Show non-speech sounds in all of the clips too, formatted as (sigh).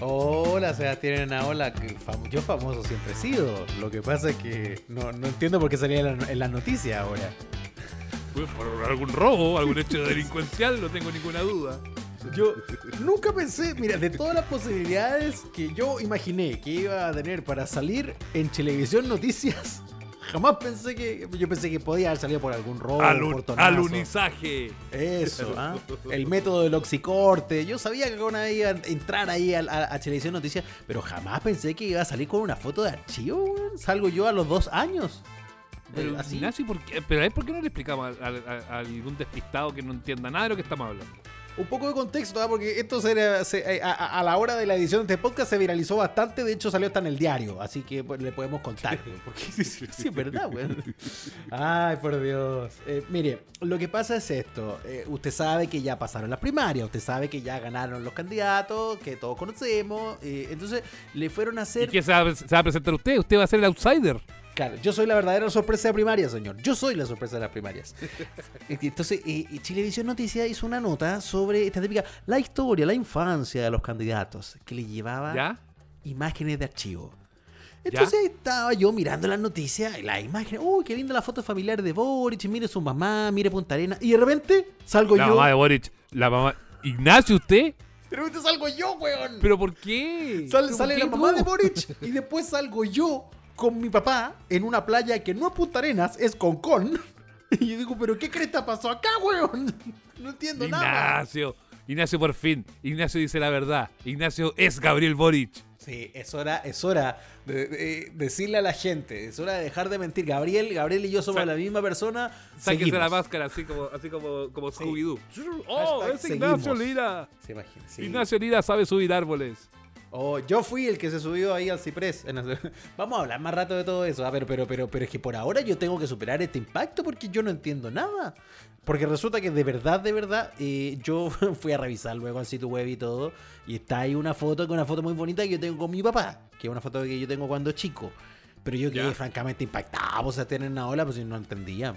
Hola Sebastián Hola, que fam- yo famoso siempre he sido. Lo que pasa es que no, no entiendo por qué salía en la, en la noticia ahora. Pues por algún robo, algún hecho delincuencial, no tengo ninguna duda. Yo nunca pensé, mira, de todas las posibilidades que yo imaginé que iba a tener para salir en televisión noticias, jamás pensé que. Yo pensé que podía haber salido por algún robo, Alun- portonazo. alunizaje. Eso, ¿ah? el método del oxicorte. Yo sabía que una vez iba a entrar ahí a, a, a Televisión Noticias, pero jamás pensé que iba a salir con una foto de archivo, weón. Salgo yo a los dos años. Pero, Así. Ignacio, ¿por qué? Pero ¿por qué no le explicamos a, a- a algún despistado que no entienda nada de lo que estamos hablando? Un poco de contexto, ¿ah? porque esto se, se- a, la hora de la edición de este podcast se viralizó bastante. De hecho, salió hasta en el diario, así que pues, le podemos contar. Porque sí, sí, sí, es verdad, weón. Ay, por Dios. Eh, mire, lo que pasa es esto. eh, usted sabe que ya pasaron las primarias, usted sabe que ya ganaron los candidatos, que todos conocemos. eh, entonces, le fueron a ¿Y hacer. qué se va, a- se va a presentar usted? ¿Usted va a ser el outsider? Claro, yo soy la verdadera sorpresa de primarias, señor. Yo soy la sorpresa de las primarias. (laughs) Entonces, eh, Chilevisión Noticias hizo una nota sobre esta típica, la historia, la infancia de los candidatos, que le llevaba ¿Ya? imágenes de archivo. Entonces estaba yo mirando las noticias y las imágenes, uy, qué linda la foto familiar de Boric, mire su mamá, mire Punta Arena, y de repente salgo La yo. mamá de Boric. La mamá. ¿Ignacio usted? De repente salgo yo, weón. ¿Pero por qué? Sal- ¿Pero sale por qué la mamá tú? de Boric (laughs) y después salgo yo con mi papá en una playa que no es Punta Arenas, es Concón. (laughs) Y yo digo, ¿pero qué cresta pasó acá, weón? (laughs) No entiendo nada. Ignacio. Ignacio por fin. Ignacio dice la verdad. Ignacio es Gabriel Boric. Sí, es hora, es hora de, de decirle a la gente, es hora de dejar de mentir. Gabriel, Gabriel y yo somos Sa- la misma persona. Seguimos. la máscara así como, así como, como Sí. Scooby-Doo. ¡Oh, Hashtag es Ignacio seguimos. Lira! Se imagina, sí. Ignacio Lira sabe subir árboles. Oh, yo fui el que se subió ahí al ciprés. (laughs) Vamos a hablar más rato de todo eso. Ah, pero, pero, pero, pero es que por ahora yo tengo que superar este impacto porque yo no entiendo nada. Porque resulta que de verdad, de verdad, eh, yo (laughs) fui a revisar luego al sitio web y todo. Y está ahí una foto, que una foto muy bonita que yo tengo con mi papá. Que es una foto que yo tengo cuando chico. Pero yo quedé francamente impactado. O sea, tener una ola, pues si no entendía.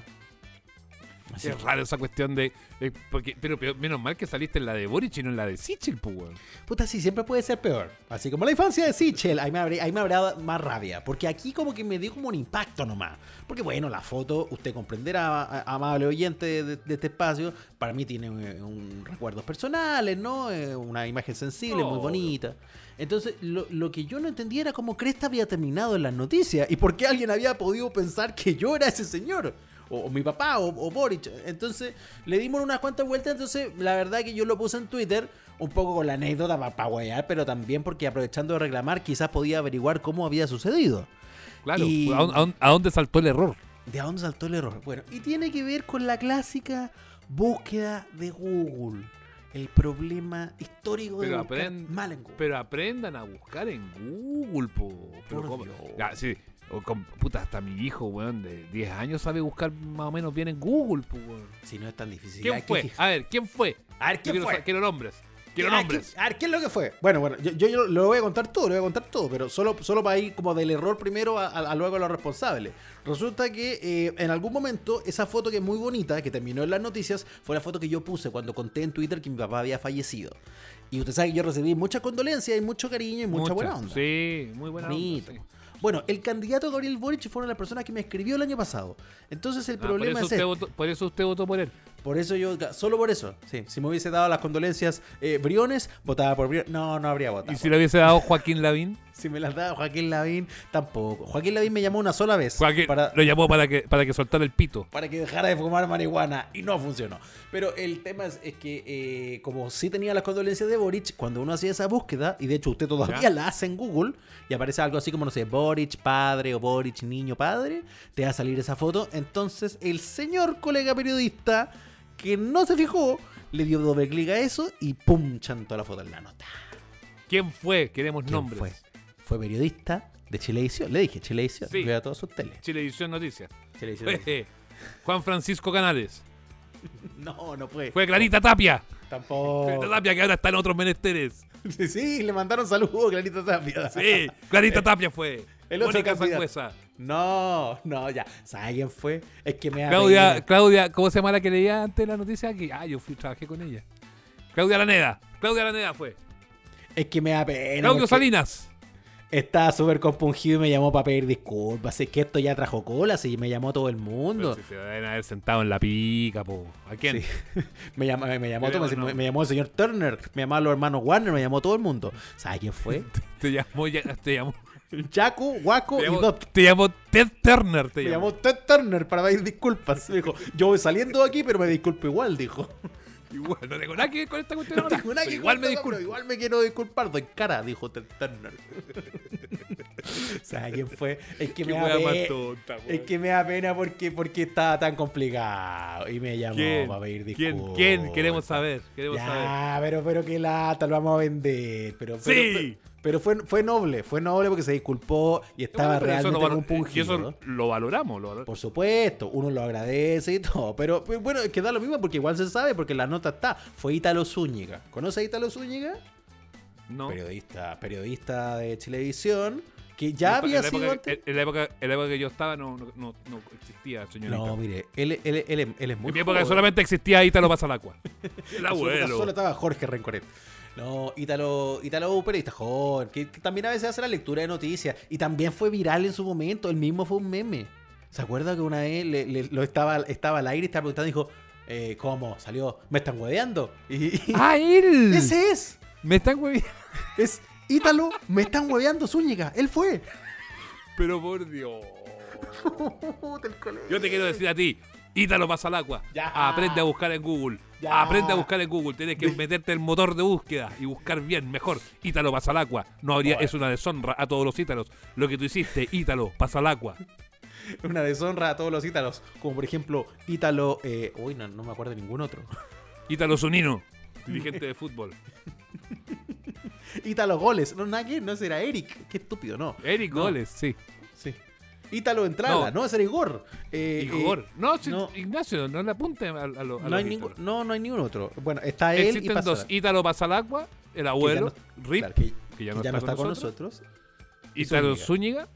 Es raro esa cuestión de. de- porque, pero, pero menos mal que saliste en la de Boric y no en la de Sichel, pues, weón. Puta, sí, siempre puede ser peor. Así como la infancia de Sichel, ahí me, habría, ahí me dado más rabia. Porque aquí como que me dio como un impacto nomás. Porque bueno, la foto, usted comprenderá, amable oyente de, de este espacio, para mí tiene eh, un, recuerdos personales, ¿no? Eh, Una imagen sensible, muy bonita. Entonces, lo, lo que yo no entendía era cómo Cresta había terminado en las noticias y por qué alguien había podido pensar que yo era ese señor. O, o mi papá, o, o Boric. Entonces, le dimos unas cuantas vueltas. Entonces, la verdad que yo lo puse en Twitter, un poco con la anécdota para pa pero también porque aprovechando de reclamar, quizás podía averiguar cómo había sucedido. Claro, Y- ¿a, dónde- a a saltó el error? ¿De dónde saltó el error? Bueno, y tiene que ver con la clásica búsqueda de Google. El problema histórico de Pero, buscar aprend- mal en Google. pero aprendan a buscar en Google, po. Pero Por. Dios. Ya, sí, o con- puta, hasta mi hijo, weón, de 10 años sabe buscar más o menos bien en Google, weón. Si no es tan difícil. ¿Quién que fue? A ver, ¿quién fue? A ver, Yo ¿quién quiero, fue? sa- quiero nombres. Quiero nombres. ¿quién- A ver, ¿qué es lo que fue? Bueno, bueno, yo, yo, yo lo voy a contar todo, lo voy a contar todo, pero solo, solo para ir como del error primero a, a- a luego a los responsables. Resulta que eh, en algún momento esa foto que es muy bonita, que terminó en las noticias, fue la foto que yo puse cuando conté en Twitter que mi papá había fallecido. Y usted sabe que yo recibí muchas condolencias y mucho cariño y mucha, buena onda. Sí, muy buena Bonito. onda. sí. Bueno, el candidato Gabriel Boric fueron las personas que me escribió el año pasado. Entonces el Ah, problema es usted este. votó, por eso usted votó por él. Por eso yo, solo por eso, sí. Si me hubiese dado las condolencias eh, Briones, votaba por Briones. No, no habría votado. ¿Y si le hubiese dado Joaquín Lavín? (laughs) Si me las da Joaquín Lavín, tampoco. Joaquín Lavín me llamó una sola vez Joaquín para, lo llamó para que, para que soltara el pito. para que dejara de fumar marihuana y no funcionó. Pero el tema es, es que, eh, como sí tenía las condolencias de Boric, cuando uno hacía esa búsqueda, y de hecho usted todavía Ya. la hace en Google, y aparece algo así como, no sé, Boric padre o Boric niño padre, te va a salir esa foto. Entonces, el señor colega periodista que no se fijó, le dio doble clic a eso y pum, chantó la foto en la nota. ¿Quién fue? Queremos ¿Quién nombres. fue? Fue periodista de Chilevisión. Le dije Chilevisión. Sí. Vea todas sus teles. Chilevisión Noticias. Chilevisión. Fue (laughs) Juan Francisco Canales. (laughs) No, no fue. Fue Clarita Tapia. Tampoco. Clarita Tapia que ahora está en otros menesteres. Sí, (laughs) sí, le mandaron saludos a Clarita Tapia. Sí, Clarita Tapia fue. El otro Mónica. Sangüesa. No, no, ya. ¿Sabes quién fue? Es que me Claudia. Claudia, ¿cómo se llama la que leía antes la noticia aquí? Ah, yo fui, trabajé con ella. Claudia Araneda. Claudia Araneda fue. Es que me da pena. Claudio Salinas. Estaba súper compungido y me llamó para pedir disculpas. Es que esto ya trajo cola, sí, me llamó todo el mundo. Pero si se deben haber sentado en la pica, po. ¿A quién? Sí. (laughs) Me llamó, me, llamó todo, me, no. me llamó el señor Turner, me llamaron los hermanos Warner, me llamó todo el mundo. ¿Sabes quién fue? (laughs) Te llamó, ya- te llamó, Jaco, Waco y Dot. te llamó Ted Turner. Te Me llamó. llamó Ted Turner para pedir disculpas. (laughs) Dijo, yo voy saliendo de aquí, pero me disculpo igual, dijo. (laughs) Igual, no tengo nada que ver con esta cuestión ahora. Tengo nada pero que igual me disculpo. Igual me quiero disculpar, doy cara, dijo Ted Turner. (laughs) ¿Sabes quién fue? Es que me da pena. tonta, Es que me da pena porque, porque estaba tan complicado. Y me llamó ¿Quién? para pedir ¿Quién? disculpas. ¿Quién? Queremos saber. Queremos saber. Ya, pero, pero qué lata, lo vamos a vender. Pero, pero, Sí. pero, pero fue, fue noble, fue noble porque se disculpó y estaba Bueno, pero eso realmente lo compungido. Y eso lo valoramos. Lo valoramos. Por supuesto, uno lo agradece y todo. Pero, pero bueno, es que da lo mismo porque igual se sabe, porque la nota está. Fue Ítalo Zúñiga. ¿Conoce a Ítalo Zúñiga? No. Periodista, periodista de Televisión, que ya En había la sido época, antes. en, la época, en la época que yo estaba no, no, no, no existía, señorita. No, mire, él, él, él, es- él es muy en mi época joven. solamente existía Ítalo Pasalacua. (laughs) El En abuelo. Solo estaba Jorge Rencoret. No, Ítalo, Ítalo periodista joven, que, que también a veces hace la lectura de noticias. Y también fue viral en su momento, él mismo fue un meme. ¿Se acuerda que una vez le- le- lo estaba, estaba al aire y estaba preguntando y dijo, eh, ¿cómo? Salió, me están hueveando. Y, y- (laughs) ¡Ah, él! ese es, Me están hueviando. (laughs) es Ítalo, me están hueveando Zúñiga, él fue. Pero por Dios. (laughs) Yo te quiero decir a ti, Ítalo Pasalacua, Ya. aprende a buscar en Google. Ya. Aprende a buscar en Google. Tienes que meterte el motor de búsqueda y buscar bien, mejor. Ítalo Pasalacua. No habría, es una deshonra a todos los ítalos. Lo que tú hiciste, Ítalo Pasalacua. (laughs) Una deshonra a todos los Ítalos, como por ejemplo Ítalo, eh, uy, no, no me acuerdo de ningún otro. Ítalo Zunino, (laughs) dirigente de fútbol. Ítalo Goles, no, nada que, no ese era Eric, qué estúpido, no. Eric No. Goles, sí. Sí. Ítalo Entrada, no, No. ese era Igor. Eh, Igor. eh, no, no. Ignacio, no le apunte a, a, lo- a no, los hay no, no hay ningún otro. Bueno, está él Existen dos. Ítalo Pasalacua, el abuelo, Rip, claro, que, que ya que no, ya no está, está con nosotros. nosotros. Ítalo Zúñiga.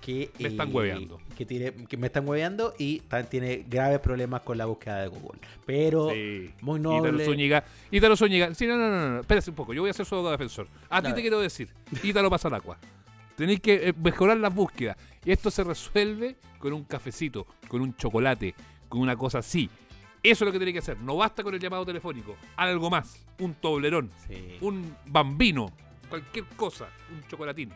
Que, Me están eh, hueveando. Que, tiene, que me están hueveando y tiene graves problemas con la búsqueda de Google. Pero Sí. muy Ítalo noble. Zúñiga. Ítalo Zúñiga. Sí, no, no, no, no. Espérate un poco. Yo voy a ser su abogado defensor. A ti te quiero decir. Ítalo Pasalacua. Tenéis que mejorar las búsquedas. Y esto se resuelve con un cafecito, con un chocolate, con una cosa así. Eso es lo que tenéis que hacer. No basta con el llamado telefónico. Algo más. Un toblerón. Sí. Un bambino. Cualquier cosa. Un chocolatín.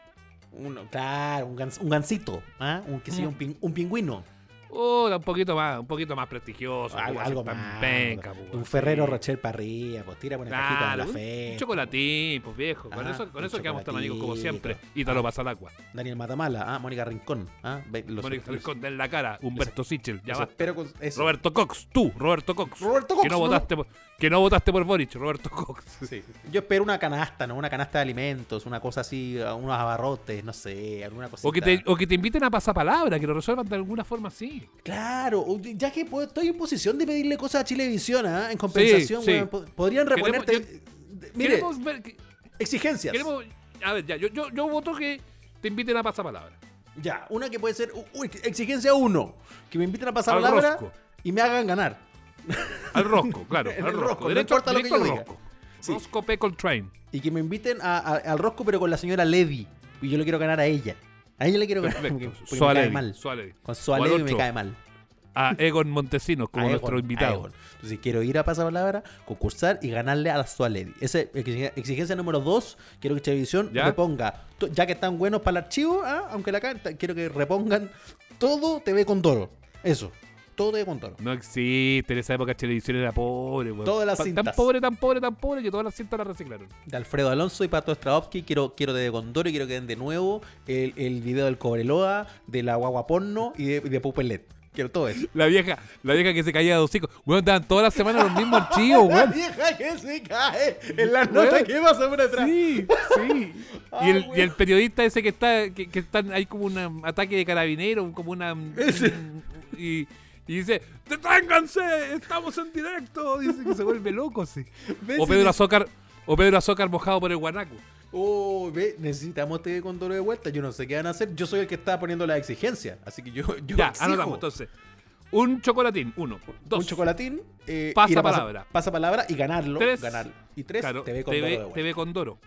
Uno, claro, un, gans- un gansito. ¿ah? Un, que sea, Mm. un, pin- un pingüino. Oh, un poquito más, un poquito más prestigioso. Algo, ¿cómo va a algo ser tan más. penca, un así? Ferrero Rocher para arriba, pues tira una cajita en Claro, la fe. un chocolatín, pues viejo. Con Ah, eso, con eso quedamos tan amigos como siempre. Y te lo pasa al agua. Daniel Matamala, ah, Mónica Rincón. Ah, los- Mónica los- Rincón, en la cara. Humberto Sichel, ya va. con. Roberto Cox, tú, Roberto Cox. Roberto que Cox, no ¿no? votaste por, que no votaste por Boric, Roberto Cox. Sí. Yo espero una canasta, ¿no? Una canasta de alimentos, una cosa así, unos abarrotes, no sé, alguna cosita. O que, te, o que te inviten a pasar palabra, que lo resuelvan de alguna forma así. Claro, ya que puedo- estoy en posición de pedirle cosas a Chilevisión, ¿ah? En compensación, sí. podrían Queremos- reponerte. yo- Mire, Queremos ver. que- exigencias. Queremos, a ver, ya, yo, yo, yo voto que te inviten a pasar palabra. Ya, una que puede ser. u- uy, exigencia uno, que me inviten a pasar Al palabra rosco. y me hagan ganar. Al rosco, claro. (laughs) Al rosco. rosco, no Derecho, importa lo que yo diga. rosco. Sí. Rosco Peckle Train. Y que me inviten a- a- al rosco, pero con la señora Levy. Y yo le quiero ganar a ella. A ella le quiero ganar. Porque, porque me cae mal. Con me cae mal. A Egon Montesinos como A nuestro Egon, invitado. Entonces quiero ir a Pasapalabra, concursar y ganarle a la Sualedi. Esa es exig- exigencia número dos. Quiero que Televisión reponga, ya que están buenos para el archivo, ¿ah? aunque la quiero que repongan todo TV con Toro. Eso, todo TV con Toro. No existe, en esa época televisión era pobre, weón. Todas las Pa- Tan cintas. pobre, tan pobre, tan pobre que todas las cintas las reciclaron. De Alfredo Alonso y Pato Strahovski, quiero, quiero de Condoro y quiero que den de nuevo el, el video del Cobreloa, de la guagua porno y de, de Pupelet. Quiero todo eso. La vieja, la vieja que se caía de hocico. Weón, daban todas las semanas los mismos archivos, (laughs) La weón. vieja que se cae en la nota Weón. que pasa por atrás. Sí, sí. (laughs) Y el, y el periodista ese que está, que, que están, hay como un ataque de carabinero, como una... Y, Y dice, ¡deténganse! ¡Estamos en directo! Dice que se vuelve loco, sí. O Pedro Azócar, o Pedro Azócar mojado por el guanaco. Oh, ve, necesitamos TV Condoro de vuelta. Yo no sé qué van a hacer. Yo soy el que está poniendo la exigencia. Así que yo, yo Ya, exijo anotamos entonces. Un chocolatín, uno. Dos. un chocolatín. Eh, Pasa ir a palabra. Pasa palabra y ganarlo. Tres. ganarlo. Y tres, Claro, TV de TV. TV Condoro.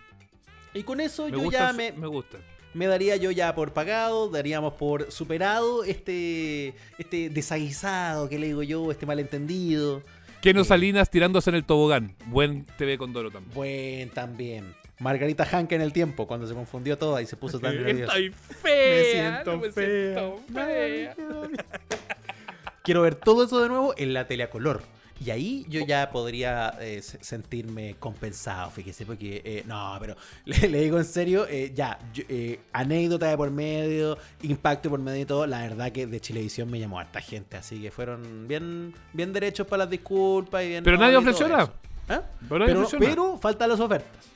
Y con eso Me yo ya me, me gusta. Me daría yo ya por pagado, daríamos por superado este, este desaguisado que le digo yo, este malentendido. Keno Salinas tirándose en el tobogán. Buen TV Condoro también. Buen también. Margarita Hanke en el tiempo, cuando se confundió toda y se puso tan nerviosa. Estoy fea. Me siento me fea. siento fea. (laughs) Quiero ver todo eso de nuevo en la tele a color. Y ahí yo ya podría eh, se- sentirme compensado, fíjese, porque eh, no, pero (laughs) le, le digo en serio, eh, ya, yo- eh, anécdota de por medio, impacto por medio y todo, la verdad que de Chilevisión me llamó harta gente, así que fueron bien, bien derechos para las disculpas y bien... Pero no, nadie todo ofreció nada. ¿Ah? Pero Pero, faltan las ofertas.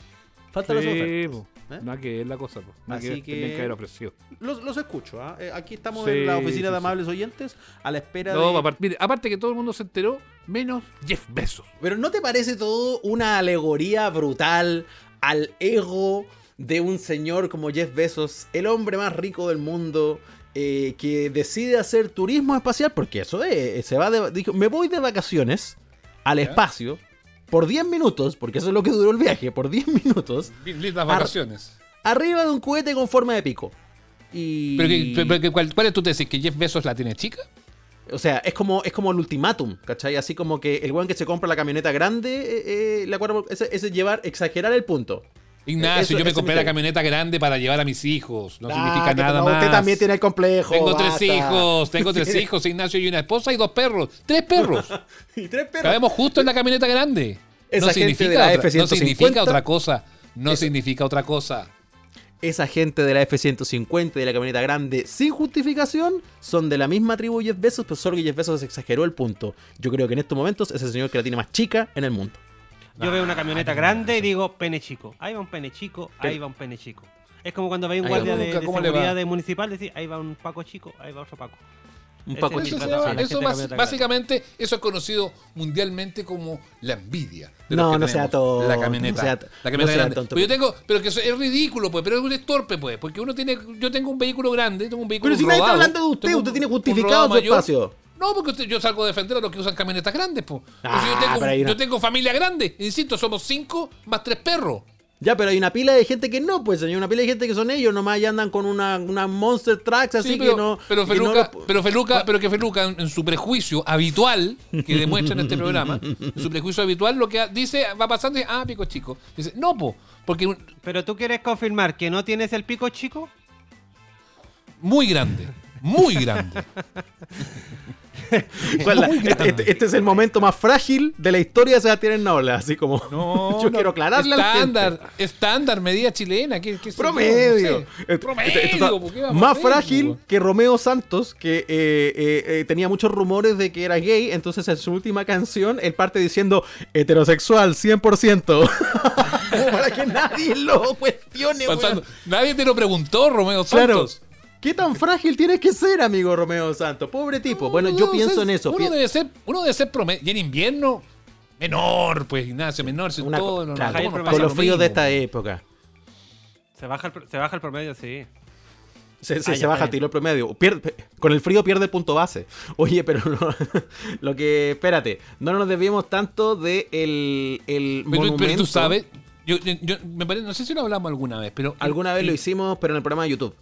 Faltan las ofertas. ¿Eh? Nada que es la cosa, po. Nada Así que, que- que haber ofrecido. Los, los escucho, ¿ah? Eh, aquí estamos Sí, en la oficina sí, de sí. amables oyentes a la espera No, de... aparte, mire, aparte que todo el mundo se enteró, menos Jeff Bezos. Pero ¿no te parece todo una alegoría brutal al ego de un señor como Jeff Bezos, el hombre más rico del mundo, eh, que decide hacer turismo espacial? Porque eso es, se va de, dijo, me voy de vacaciones al espacio por 10 minutos, porque eso es lo que duró el viaje, por 10 minutos, Lindas vacaciones. arriba de un cohete con forma de pico. Y... Pero, que- pero que- ¿cuál, ¿cuál es tu tesis? ¿Que Jeff Bezos la tiene chica? O sea, es como, es como el ultimátum, ¿cachai? Así como que el weón que se compra la camioneta grande, eh, eh, la cuadra- ese, ese llevar, exagerar el punto. Ignacio, Eso- yo me compré la camioneta grande para llevar a mis hijos. No significa nada no, más. Usted también tiene el complejo. Tengo basta. tres hijos, tengo tres (laughs) hijos, Ignacio, y una esposa y dos perros. Tres perros. (laughs) y tres perros. Cabemos justo en la camioneta grande. Esa no, gente significa de la otra, no F-150. significa otra cosa. No Esa- significa otra cosa. Esa gente de la F-150 y de la camioneta grande sin justificación son de la misma tribu Jeff Bezos, pero solo que Jeff Bezos exageró el punto. Yo creo que en estos momentos es el señor que la tiene más chica en el mundo. Yo veo una Ah, camioneta qué grande y digo pene chico. Ahí va un pene chico, ahí va un pene chico. Es como cuando veis un guardia de, Nunca, de seguridad de municipal, decís, ahí va un Paco chico, ahí va otro Paco. Un Paco Eso, chico. llama- eso camioneta básicamente eso es conocido mundialmente como la envidia. de No, no sea tonto, La camioneta. no sea- la no camioneta sea grande. tonto. Pero yo tengo, pero que eso es ridículo, pues, pero es torpe, pues, porque uno tiene, yo tengo un vehículo grande, tengo un vehículo Pero si nadie está hablando de usted, usted tiene justificado su mayor. espacio. No, porque usted- yo salgo a defender a los que usan camionetas grandes, pues. Ah, yo, tengo, pero hay yo tengo familia grande, insisto, somos cinco más tres perros. Ya, pero hay una pila de gente que no, pues, señor. Una pila de gente que son ellos, nomás y andan con una, una Monster Trucks, así Sí, pero, que no. pero que no Feluca, lo- pero Feluca, pero que Feluca en, en su prejuicio habitual que demuestra en este programa, en su prejuicio habitual lo que ha- dice va pasando es ah pico chico. Dice no po, porque un- Pero tú quieres confirmar que no tienes el pico chico? muy grande, muy grande. (laughs) ¿Cuál la- Muy este, este- este es el momento más frágil de la historia de Sebastián Ennaola, así como. No, (laughs) yo no, quiero aclararle a la gente. estándar, estándar, medida chilena, ¿qué, qué? Promedio. Sé. Este- Promedio, este- esto está po, ¿qué vamos a más frágil que Romeo Santos, que eh, eh, eh, tenía muchos rumores de que era gay. Entonces, en su última canción, él parte diciendo heterosexual, 100%. Como (laughs) para que nadie lo cuestione, Pasando-. Nadie te lo preguntó, Romeo Claro. ¿Qué tan frágil tienes que ser, amigo Romeo Santos? Pobre tipo. Bueno, No, yo pienso en eso. Uno debe ser, uno debe ser promedio. Y en invierno, menor, pues, Ignacio, menor, si una- todo. no, claro, con los fríos de esta época. Se baja el, se baja el promedio, sí. Se, se- Ah, se baja el tiro el promedio. Pierde- con el frío pierde el punto base. (laughs) Oye, pero no- lo que. Espérate, no nos desviemos tanto de el, el Pero, pero monumento. tú sabes, yo, yo- yo- me parece, no sé si lo hablamos alguna vez, pero. Alguna vez lo hicimos, pero en el programa de YouTube.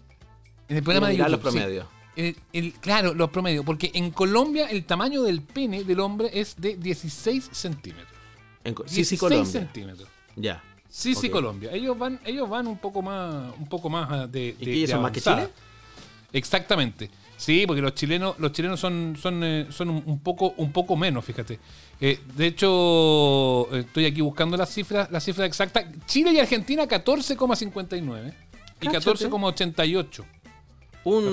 En el programa de YouTube. los sí. promedios. El- el- claro, los promedios. Porque en Colombia el tamaño del pene del hombre es de 16 centímetros. En Co- sí, 16 sí, Colombia. centímetros. Ya. Sí, sí. Colombia. Ellos van, ellos van un poco más, un poco más ah, de, ¿Y de- que ellos de son más que. Chile? Exactamente. Sí, porque los chilenos, los chilenos son, son, eh, son un, poco, un poco menos, fíjate. Eh, de hecho, eh, estoy aquí buscando las cifras, la cifra exacta. Chile y Argentina 14,59 y Cáchate. 14,88. Un,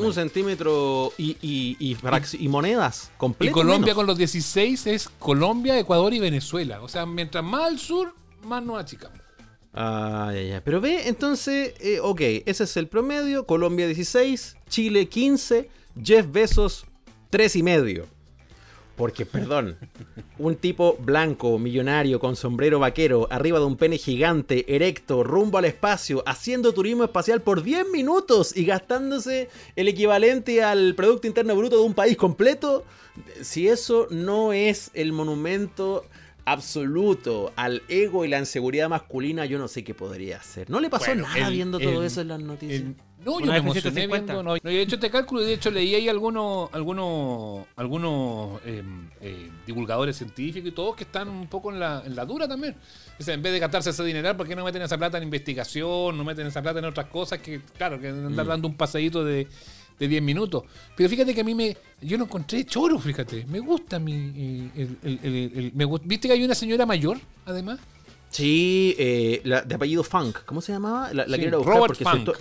un centímetro y, y, y, y monedas Y completas. Colombia con los 16 es Colombia, Ecuador y Venezuela. O sea, mientras más al sur, más nos achicamos. Ah, ya, ya. Pero ve, entonces, eh, ok, ese es el promedio. Colombia 16, Chile 15, Jeff Bezos 3 y medio. Porque, perdón, un tipo blanco, millonario, con sombrero vaquero, arriba de un pene gigante, erecto, rumbo al espacio, haciendo turismo espacial por 10 minutos y gastándose el equivalente al Producto Interno Bruto de un país completo, si eso no es el monumento absoluto al ego y la inseguridad masculina, yo no sé qué podría hacer. No le pasó Bueno, nada el- viendo todo eso en las noticias. El- no, yo me F-150. emocioné viendo. No, no, yo he hecho este cálculo y de hecho leí ahí algunos algunos algunos eh, eh, divulgadores científicos y todos que están un poco en la, en la dura también. O sea, en vez de gastarse ese dineral, ¿por qué no meten esa plata en investigación? No meten esa plata en otras cosas que, claro, que andar Mm. dando un paseíto de, de 10 minutos. Pero fíjate que a mí me. Yo lo encontré choro, fíjate. Me gusta mi. eh, el- el- el- el- me gust- ¿Viste que hay una señora mayor, además? Sí, eh, la- de apellido Funk. ¿Cómo se llamaba? La, la Sí, quiero buscar Robert porque Funk.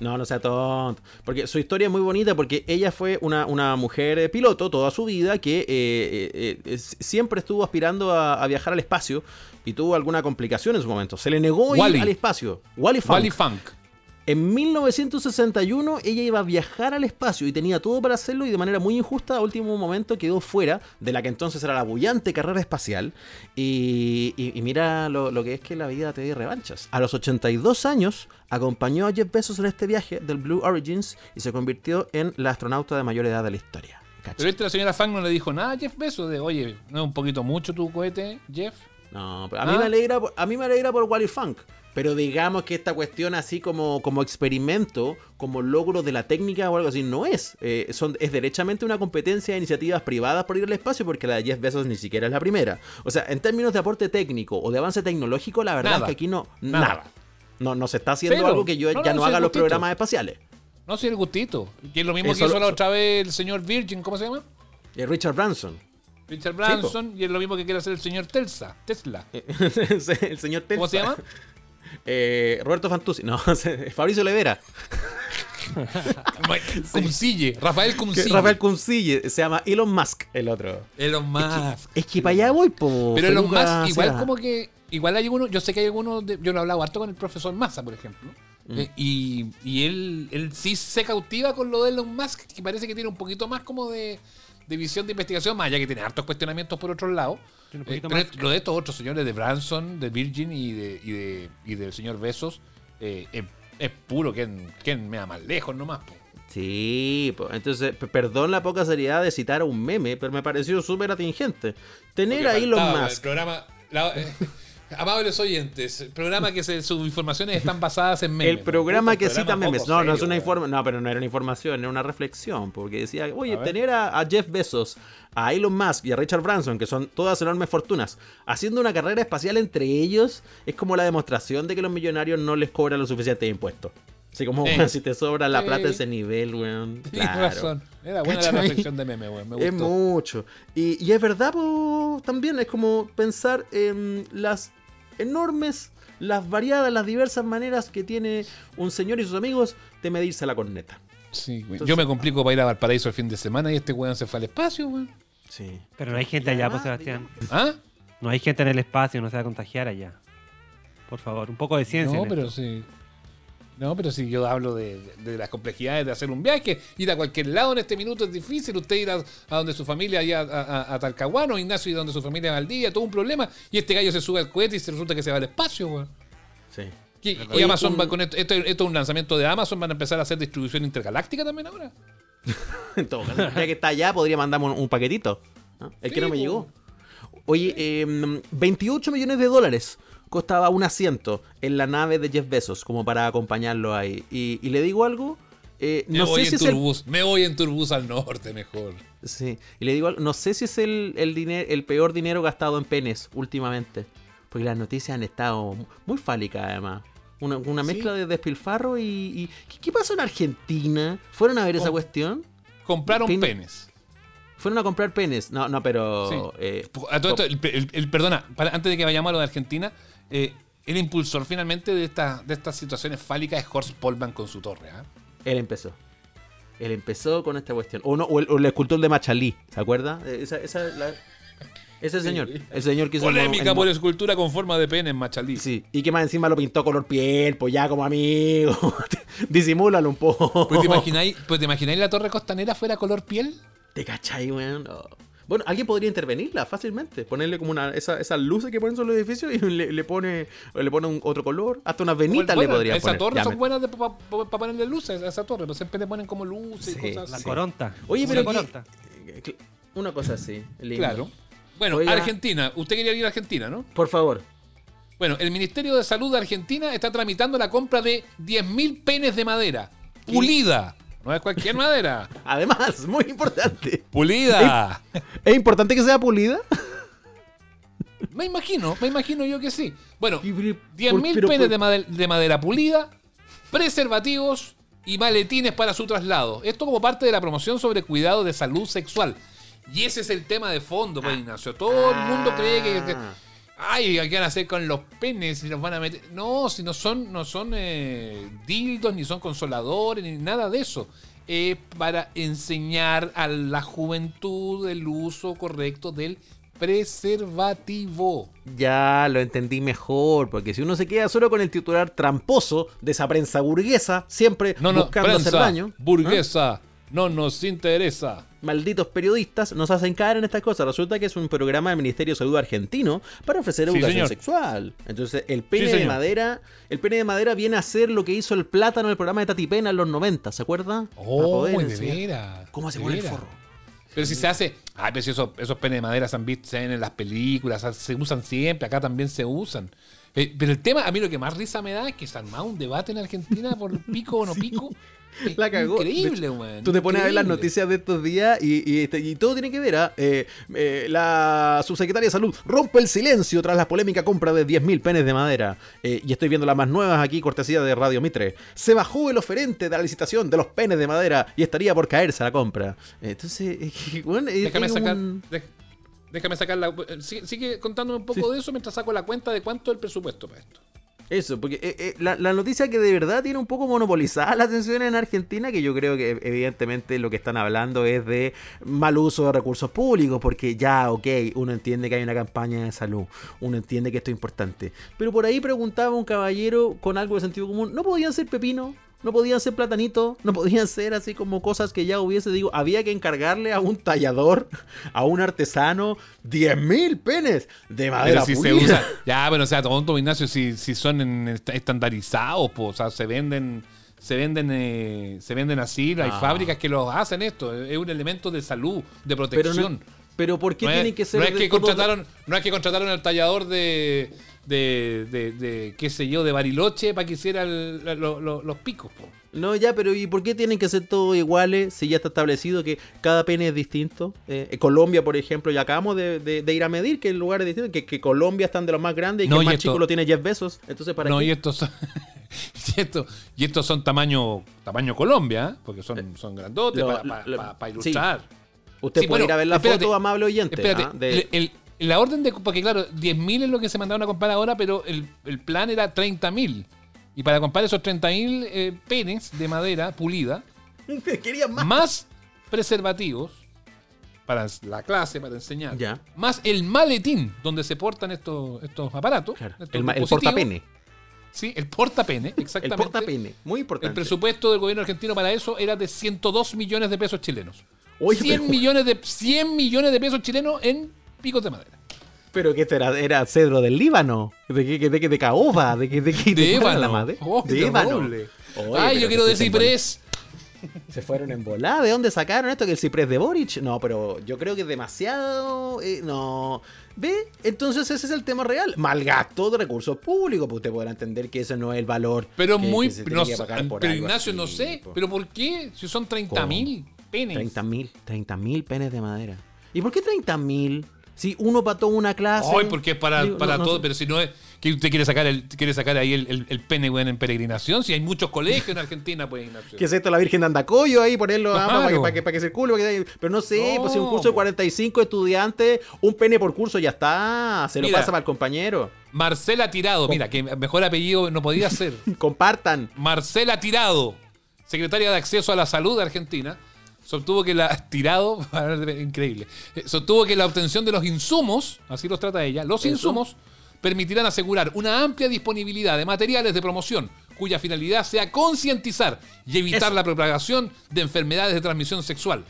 No, no sea tonto. Porque su historia es muy bonita porque ella fue una, una mujer eh, piloto toda su vida que eh, eh, eh, siempre estuvo aspirando a, a viajar al espacio y tuvo alguna complicación en su momento. Se le negó ir al espacio. Wally Funk. Wally Funk. En 1961 ella iba a viajar al espacio y tenía todo para hacerlo y de manera muy injusta a último momento quedó fuera de la que entonces era la bullante carrera espacial y, y- y mira lo, lo que es que la vida te dé revanchas. A los 82 años acompañó a Jeff Bezos en este viaje del Blue Origins y se convirtió en la astronauta de mayor edad de la historia. ¿Cacha? Pero este la señora Funk no le dijo nada a Jeff Bezos de, oye, ¿no es un poquito mucho tu cohete, Jeff? No, pero a mí ¿Ah? me alegra, a mí me alegra por Wally Funk. Pero digamos que esta cuestión así como, como experimento, como logro de la técnica o algo así, no es. Eh, son, es derechamente una competencia de iniciativas privadas por ir al espacio porque la de Jeff Bezos ni siquiera es la primera. O sea, en términos de aporte técnico o de avance tecnológico, la verdad Nada. es que aquí no, Nada. nada. No, no se está haciendo algo que yo No, ya no, no, haga los programas espaciales. No, sí, el gustito. Que es lo mismo Eso que hizo la otra vez el señor Virgin, ¿cómo se llama? Eh, Richard Branson. Richard Branson, y es lo mismo que quiere hacer el señor Telsa, Tesla. (laughs) el señor ¿Cómo se Tesla. llama? Eh, Roberto Fantuzzi. No, (laughs) Fabricio Olivera. Cumcille, Rafael Que Cumcille. Rafael Cuncille, se llama Elon Musk, el otro. Elon Musk. Es que para allá voy, po. Pero Elon Musk, igual como que. Igual hay algunos. Yo sé que hay algunos. de- yo lo he hablado harto con el profesor Massa, por ejemplo. Mm. eh, y y él, él sí se cautiva con lo de Elon Musk, que parece que tiene un poquito más como de, de visión de investigación, más allá que tiene hartos cuestionamientos por otros lados. Tiene un Eh, poquito pero más. lo de estos otros señores de Branson, de Virgin y, de, y, de, y del señor Besos, eh, es, es puro que me da más lejos nomás. po. Sí, po. entonces, perdón la poca seriedad de citar a un meme, pero me pareció súper atingente. Tener Porque a Elon faltaba, El programa, la- eh, amables oyentes, el programa que se- sus informaciones están basadas en memes. El programa Puta, que el cita programa memes. No, no es una información. No, pero no era una información, era una reflexión. Porque decía, oye, A tener a, a Jeff Bezos, a Elon Musk y a Richard Branson, que son todas enormes fortunas, haciendo una carrera espacial entre ellos, es como la demostración de que los millonarios no les cobran lo suficiente de impuestos. Así como, Eh. si te sobra la plata ese nivel, weón. (laughs) Tienes Claro. razón. Era buena la reflexión de meme, weón. Me Es gustó. mucho. Y, y es verdad, po, también es como pensar en las enormes, las variadas, las diversas maneras que tiene un señor y sus amigos de medirse la corneta. Sí, güey. Entonces- Yo me complico para ir a Valparaíso el fin de semana y este weón se fue al espacio, weón. Sí. Pero no hay gente allá, pues Sebastián. ¿Ah? No hay gente en el espacio, no se va a contagiar allá. Por favor, un poco de ciencia. No, pero esto. sí. No, pero si yo hablo de, de las complejidades de hacer un viaje, ir a cualquier lado en este minuto es difícil. Usted ir a, a donde su familia, allá a, a, a Talcahuano, Ignacio, y donde su familia a Valdivia, todo un problema. Y este gallo se sube al cohete y se resulta que se va al espacio, weón. Sí. Y, Amazon un- va con esto, esto, esto es un lanzamiento de Amazon, van a empezar a hacer distribución intergaláctica también ahora. (laughs) En todo caso, ya que está allá, podría mandarme un, un paquetito. ¿no? El que no me llegó. Oye, eh, 28 millones de dólares costaba un asiento en la nave de Jeff Bezos, como para acompañarlo ahí. Y, y le digo algo. eh, Me no voy sé si en es el turbus, me voy en turbus al norte mejor. Sí, y le digo, algo, no sé si es el, el, diner- el peor dinero gastado en penes últimamente. Porque las noticias han estado muy fálicas, además. Una, una Sí. mezcla de despilfarro y. y- ¿qué, qué pasó en Argentina? ¿Fueron a ver esa cuestión? Compraron penes. ¿Fueron a comprar penes? No, no, pero. Sí. eh, A todo esto, el, el- el- perdona, para- antes de que vayamos a lo de Argentina, eh, el impulsor finalmente de, esta- de estas situaciones fálicas es Horst Polman con su torre. ¿ah? él empezó. Él empezó con esta cuestión. O, no, o, el, o el escultor de Machalí, ¿se acuerda? Eh, Esa, esa, la- ese señor. El señor que hizo. Polémica el por escultura con forma de pene en Machalí. Sí, y que más encima lo pintó color piel, pues ya como amigo. (laughs) Disimúlalo un poco. Pues te imagináis, pues te imagináis la torre costanera fuera color piel. ¿Te cachai, weón? No. Bueno, alguien podría intervenirla fácilmente. Ponerle como una. Esa- esas luces que ponen sobre los edificios y le, le pone. Le pone un otro color. Hasta unas venitas Bueno, le podría Esa poner. torre Ya son buenas para ponerle luces a esa torre, pero siempre le ponen como luces Sí, y cosas La coronta. Oye, Una pero. coronta. que- Una cosa así. lindo. Claro. Bueno, Oiga. Argentina. Usted quería ir a Argentina, ¿no? Por favor. Bueno, el Ministerio de Salud de Argentina está tramitando la compra de 10.000 penes de madera. Pulida. No es cualquier madera. (laughs) Además, muy importante. Pulida. ¿Es importante que sea pulida? Me imagino, me imagino yo que sí. Bueno, Y, pero- 10.000 pero- penes de, made- de madera pulida, preservativos y maletines para su traslado. Esto como parte de la promoción sobre cuidado de salud sexual. Y ese es el tema de fondo, pues, Ignacio. Todo el mundo cree que... que- Ah. Ay, ¿qué van a hacer con los penes? Si los van a meter. No, si no son, no son eh, dildos, ni son consoladores, ni nada de eso. Es para enseñar a la juventud el uso correcto del preservativo. Ya lo entendí mejor, porque si uno se queda solo con el titular tramposo de esa prensa burguesa, siempre No, no, buscando hacer prensa, daño, ¿ah? burguesa, no nos interesa. malditos periodistas nos hacen caer en estas cosas. Resulta que es un programa del Ministerio de Salud argentino para ofrecer Sí, educación señor. sexual. Entonces, el pene Sí, de señor. madera, el pene de madera viene a ser lo que hizo el plátano en el programa de Tati Pena en los 90, ¿se acuerda? Oh, poder de veras. ¿Cómo se pone el forro? Pero si se hace. Ay, pero si esos, esos penes de madera se han visto en las películas, se usan siempre, acá también se usan. Eh, Pero el tema, a mí lo que más risa me da es que se ha armado un debate en Argentina por pico o no (laughs) pico. La cagó. Increíble, weón. Tú te pones a ver las noticias de estos días y, y, este- y todo tiene que ver. ¿ah? Eh, eh, la subsecretaria de Salud rompe el silencio tras la polémica compra de 10.000 penes de madera. Eh, y estoy viendo las más nuevas aquí, cortesía de Radio Mitre. Se bajó el oferente de la licitación de los penes de madera y estaría por caerse la compra. Entonces, (laughs) bueno, Déjame sacar. un- Déjame sacar la. Sigue, sigue contándome un poco de eso mientras saco la cuenta de cuánto es el presupuesto para esto. Eso, porque eh, eh, la, la noticia que de verdad tiene un poco monopolizada la atención en Argentina, que yo creo que evidentemente lo que están hablando es de mal uso de recursos públicos, porque ya, ok, uno entiende que hay una campaña de salud, uno entiende que esto es importante. Pero por ahí preguntaba un caballero con algo de sentido común, ¿no podían ser pepino? No podían ser platanito, no podían ser así como cosas que ya hubiese, digo, había que encargarle a un tallador, a un artesano, 10.000 penes de madera Pero si se usa. (laughs) Ya, pero o sea, tonto, Ignacio, si, si son en- estandarizados, po, o sea, se venden. Se venden, eh, se venden así, hay Ah. fábricas que los hacen esto, es un elemento de salud, de Pero, protección. no- pero ¿por qué no, tienen es, que ser no es que contrataron, no es que contrataron al tallador de, de, de, de, qué sé yo, de Bariloche para que hiciera el- la- lo- lo- los picos. po. No, ya, pero ¿y por qué tienen que ser todos iguales si ya está establecido que cada pene es distinto? Eh, en Colombia, por ejemplo, ya acabamos de, ir a medir que el lugar es distinto, que, que Colombia están de los más grandes y No, que el más esto- chico lo tiene Jeff Bezos. Entonces, ¿para No, qué? y estos son, (laughs) y estos, y estos son tamaño, tamaño Colombia, ¿eh? porque son, son grandotes para lo- sí. ilustrar. Usted Sí, puede bueno, ir a ver la espérate, foto, amable oyente. Espérate, ¿ah? de- el- el- la orden de. Porque claro, 10.000 es lo que se mandaron a comprar ahora, pero el, el plan era 30.000. Y para comprar esos 30.000 eh, penes de madera pulida, (laughs) Querían más. más preservativos para la clase, para enseñar, Ya. más el maletín donde se portan estos, estos aparatos. Claro, estos el, el portapene. Sí, el portapene, (laughs) El exactamente. portapene. Muy importante. El presupuesto del gobierno argentino para eso era de 102 millones de pesos chilenos. Oye, 100, pero- millones de, 100 millones de pesos chilenos en picos de madera. Pero que esto era, era cedro del Líbano. ¿De qué? De, qué- de caoba? ¿De qué? ¿De, De era ébano. la madre? Oh, de ébano. Oye, Ay, yo quiero que de ciprés. Se fueron en volada. ¿De dónde sacaron esto? ¿Que el ciprés de Boric? No, pero yo creo que es demasiado. eh, no. ¿Ve? Entonces ese es el tema real. Malgasto de recursos públicos. Pues usted podrá entender que ese no es el valor. Pero que- muy. que se no que pagar por pero Ignacio, así, no sé. po. ¿Pero por qué? Si son 30 mil penes. 30 mil. 30 mil penes de madera. ¿Y por qué 30 mil? Si uno para toda una clase. Ay, porque es para, Digo, para no- no todo, sé. pero si no es. que usted quiere sacar el quiere sacar ahí el, el, el pene, weón, en peregrinación? Si hay muchos colegios en Argentina, pues, Ignacio. ¿Qué es esto? La Virgen de Andacoyo ahí, ponerlo ah, Claro. para, que, para, que, para que circule. para que- Pero no sé, No, pues si un curso de po. 45 estudiantes, un pene por curso ya está. Se lo Mira. pasa para el compañero. Marcela Tirado, mira, que mejor apellido no podía ser. (laughs) Compartan. Marcela Tirado, secretaria de Acceso a la Salud de Argentina, sostuvo que la (laughs) tirado, (laughs) increíble, eh, sostuvo que la obtención de los insumos, así los trata ella, los insumos permitirán asegurar una amplia disponibilidad de materiales de promoción cuya finalidad sea concientizar y evitar Eso. la propagación de enfermedades de transmisión sexual.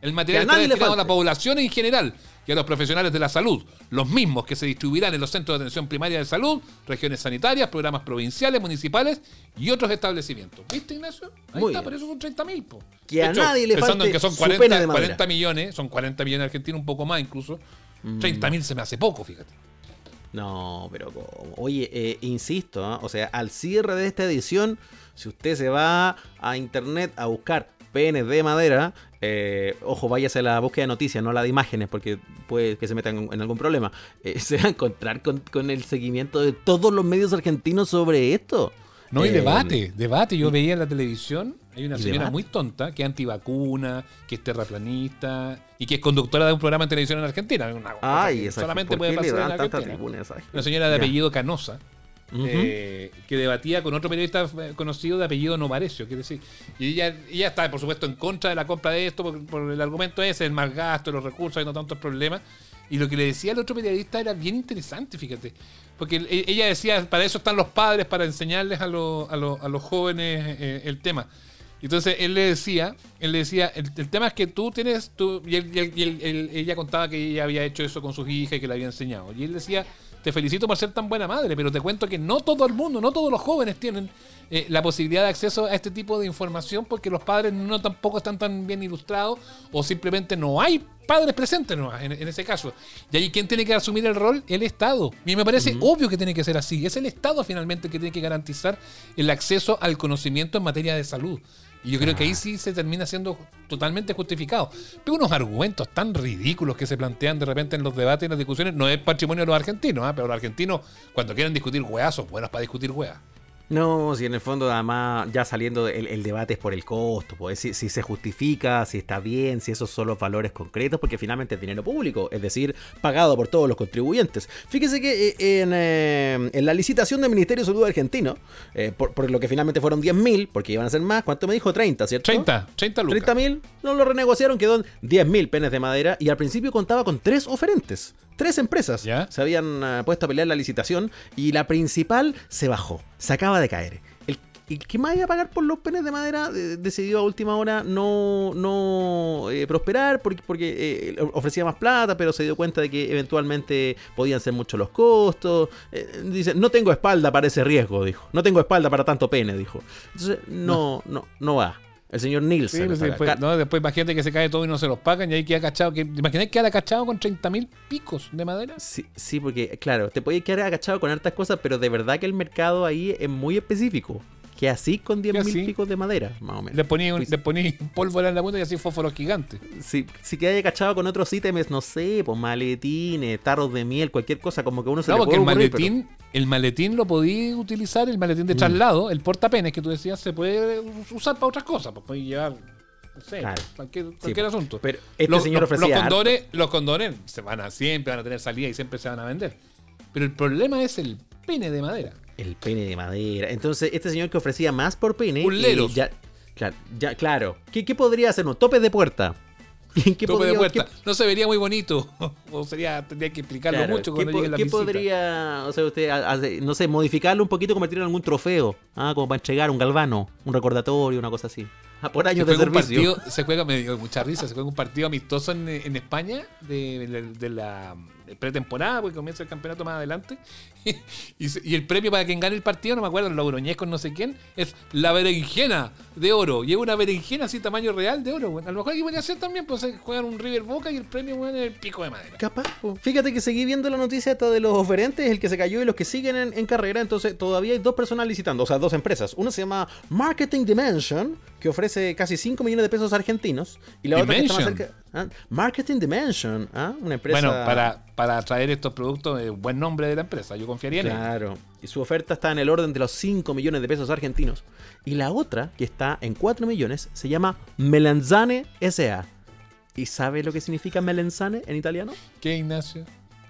El material Que está destinado a la población en general y a los profesionales de la salud, los mismos que se distribuirán en los centros de atención primaria de salud, regiones sanitarias, programas provinciales, municipales y otros establecimientos. ¿Viste, Ignacio? Ahí Muy está, bien. por eso son 30 mil. Que a nadie le pensando en que son su 40, pene de madera. 40 millones, son 40 millones de argentinos, un poco más incluso. Mm. 30 mil se me hace poco, fíjate. No, pero ¿cómo? Oye, eh, insisto, ¿ah? o sea, al cierre de esta edición, si usted se va a internet a buscar penes de madera, eh, ojo, váyase a la búsqueda de noticias, no a la de imágenes, porque puede que se metan en, algún problema. (laughs) Eh, se va a encontrar con, con el seguimiento de todos los medios argentinos sobre esto. No, y Eh, debate, debate. Yo veía en la televisión, hay una señora debate. muy tonta que es antivacuna, que es terraplanista y que es conductora de un programa de televisión en Argentina. Una Ay, solamente ¿por puede pasar en Argentina. Una señora de Ya. apellido Canosa, Ujú. eh, que debatía con otro periodista eh, conocido de apellido Novarecio, quiere decir. Y ella, ella está, por supuesto, en contra de la compra de esto, por, por el argumento ese, el mal gasto, los recursos, hay no tantos problemas. Y lo que le decía el otro periodista era bien interesante, fíjate. Porque e- ella decía, para eso están los padres, para enseñarles a, los- a, los- a los jóvenes eh, el tema. Entonces él le decía, él le decía, el, el tema es que tú tienes, tú, y, él- y él- y él- ella contaba que ella había hecho eso con sus hijas y que le había enseñado. Y él decía, te felicito por ser tan buena madre, pero te cuento que no todo el mundo, no todos los jóvenes tienen eh, la posibilidad de acceso a este tipo de información porque los padres no tampoco están tan bien ilustrados o simplemente no hay padres presentes no, en, en ese caso. Y ahí, ¿quién tiene que asumir el rol? El Estado. Y me parece obvio que tiene que ser así. Es el Estado finalmente que tiene que garantizar el acceso al conocimiento en materia de salud. Y yo creo que ahí sí se termina siendo totalmente justificado. Pero unos argumentos tan ridículos que se plantean de repente en los debates y en las discusiones no es patrimonio de los argentinos, ¿ah? pero los argentinos cuando quieren discutir weas son buenos para discutir weas. No, si en el fondo además ya saliendo el, el debate es por el costo, pues si, si se justifica, si está bien, si esos son los valores concretos, porque finalmente es dinero público, es decir, pagado por todos los contribuyentes. Fíjese que eh, en, eh, en la licitación del Ministerio de Salud argentino, eh, por, por lo que finalmente fueron 10.000, porque iban a ser más, ¿cuánto me dijo? 30, ¿cierto? 30, 30 lucas. 30.000, no lo renegociaron, quedó en 10.000 penes de madera y al principio contaba con tres oferentes. Tres empresas ¿Ya? se habían eh, puesto a pelear la licitación y la principal se bajó, se acaba de caer. El, el que más iba a pagar por los penes de madera eh, decidió a última hora no, no eh, prosperar porque, porque eh, ofrecía más plata, pero se dio cuenta de que eventualmente podían ser muchos los costos. Dice, no tengo espalda para ese riesgo, dijo. No tengo espalda para tanto pene, dijo. Entonces, no, no, no va. El señor Sí, Nielsen. pues, acá. después, no, después imagínate que se cae todo y no se los pagan y ahí queda cachado. Que, imagínate quedar cachado con 30 mil picos de madera. Sí, sí, porque, claro, te puedes quedar agachado con hartas cosas, pero de verdad que el mercado ahí es muy específico. Que así con 10.000 así? picos de madera, más o menos. Le ponía, un, le ponía pólvora en la punta y así fósforos gigantes. Si, si quedas agachado con otros ítems, no sé, pues maletines, tarros de miel, cualquier cosa, como que uno se No, le porque puede el ocurrir, maletín, el maletín lo podí utilizar, el maletín Mm. de traslado, el portapenes que tú decías, se puede usar para otras cosas. Pues puede llevar, no sé, Claro. cualquier, pues, asunto. pero este los, señor los- los condones, los condones se van a siempre van a tener salida y siempre se van a vender. Pero el problema es el pene de madera. El pene de madera. Entonces, este señor que ofrecía más por pene. Pulleros. eh, ya, claro, ya, claro. ¿Qué, qué podría hacer? ¿Un tope de puerta? (laughs) ¿Qué Tope de podría- puerta. qué- No se vería muy bonito. (laughs) o sería, tendría que explicarlo Claro, mucho ¿Qué, cuando llegue la qué visita. podría, o sea, usted, hace- no sé, modificarlo un poquito, convertirlo en algún trofeo? Ah, como para entregar un galvano, un recordatorio, una cosa así. Ah, por Se años de juega, un servicio. partido, se juega, me dio mucha risa, se juega un partido amistoso en, en España de, de- de la pretemporada, porque comienza el campeonato más adelante. (laughs) y, el premio para quien gane el partido, no me acuerdo, los Oroñez con no sé quién, es la berenjena de oro. Y es una berenjena así, tamaño real de oro. bueno. A lo mejor aquí podría ser también, pues se juegan un River Boca y el premio bueno, es el pico de madera. Capaz, po. Fíjate que seguí viendo la noticia hasta de los oferentes, el que se cayó y los que siguen en, en carrera. Entonces, todavía hay dos personas licitando, o sea, dos empresas. Una se llama Marketing Dimension, que ofrece casi 5 millones de pesos argentinos. Y la otra que está más Dimension. cerca. ¿ah? Marketing Dimension, ¿ah? una empresa. Bueno, para, para traer estos productos, es buen nombre de la empresa, yo confiaría en ella. Claro. Y su oferta está en el orden de los 5 millones de pesos argentinos. Y la otra, que está en 4 millones, se llama Melanzane SA. ¿Y sabe lo que significa melanzane en italiano? ¿Qué, Ignacio?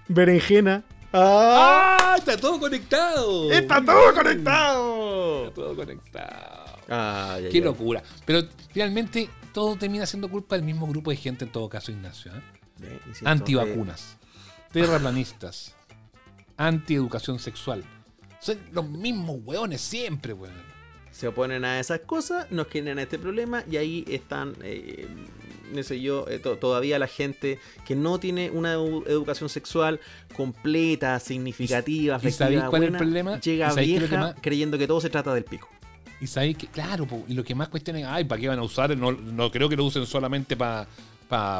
Berenjena. ¡Ah! ¡Ah! Está todo conectado. ¡Está todo conectado! Está todo conectado. Ay, Qué locura. Pero finalmente todo termina siendo culpa del mismo grupo de gente en todo caso, Ignacio. ¿eh? Eh, insisto, Antivacunas, terraplanistas, antieducación sexual. Son los mismos hueones siempre, weón. se oponen a esas cosas, nos generan este problema y ahí están, eh, no sé yo, eh, to- todavía la gente que no tiene una edu- educación sexual completa, significativa, ¿Y sabéis afectiva, cuál es el problema? llega ¿Y que vieja más- creyendo que todo se trata del pico. Y sabéis que, claro, po, y lo que más cuestionan, ay, ¿para qué van a usar? No, no creo que lo usen solamente para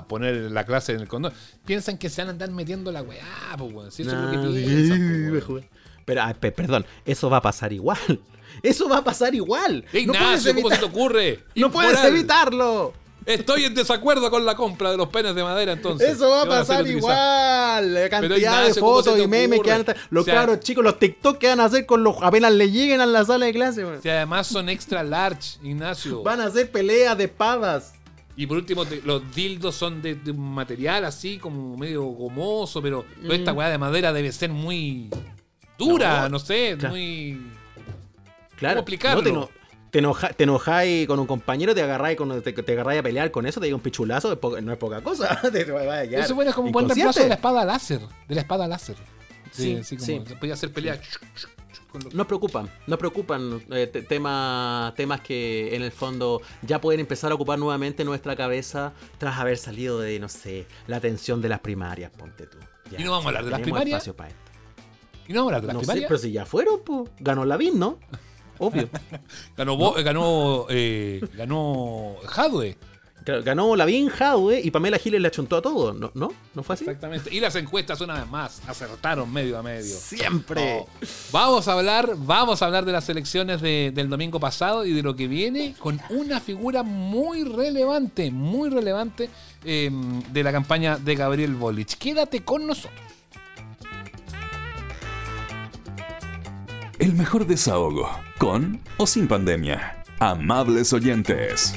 poner la clase en el condón. Piensan que se van a andar metiendo la weá, pues, weón. Si eso es lo que No, piensan, po, weón. Pero, ah, pe- perdón, eso va a pasar igual. (laughs) Eso va a pasar igual. Ignacio, no ¿cómo se te ocurre? no puedes evitarlo. Estoy en desacuerdo con la compra de los penes de madera, entonces. Eso va a pasar igual. La cantidad Ignacio, de ¿cómo se fotos y memes que van a estar. Los O sea- cabros chicos, los TikTok que van a hacer con los. apenas le lleguen a la sala de clase, weón. Si además son extra large, Ignacio. Van a hacer peleas de espadas. Y por último, te- los dildos son de, de un material así como medio gomoso, pero, pero esta weá de madera debe ser muy dura, no, No, sé, claro. muy... Claro. explicarlo? No, te, eno- te, enoja- te enojáis con un compañero, te agarráis, con, te, te agarráis a pelear con eso, te diga un pichulazo, no es poca cosa. (laughs) te, te Eso bueno, es como un buen reemplazo de la espada láser. De la espada láser. Sí, así como sí. podía hacer pelea. Con Nos preocupan, nos preocupan eh, te- tema- temas que en el fondo ya pueden empezar a ocupar nuevamente nuestra cabeza tras haber salido de, no sé, la tensión de las primarias, ponte tú. Ya, ¿Y no vamos a hablar de las primarias? espacio para esto. ¿Y no vamos a hablar de las No sé, primarias? pero si ya fueron, pues, ganó Lavín, ¿no? (laughs) Obvio. Ganó, Bo- ganó, eh, ganó Hadwe. Claro, Ganó Lavín, Jadwe y Pamela Giles le achuntó a todo, ¿no? ¿No? ¿No fue así? Exactamente. Y las encuestas, una vez más, acertaron medio a medio. Siempre. Vamos a hablar, vamos a hablar de las elecciones de- del domingo pasado y de lo que viene con una figura muy relevante, muy relevante eh, de la campaña de Gabriel Boric. Quédate con nosotros. El mejor desahogo, con o sin pandemia. Amables oyentes.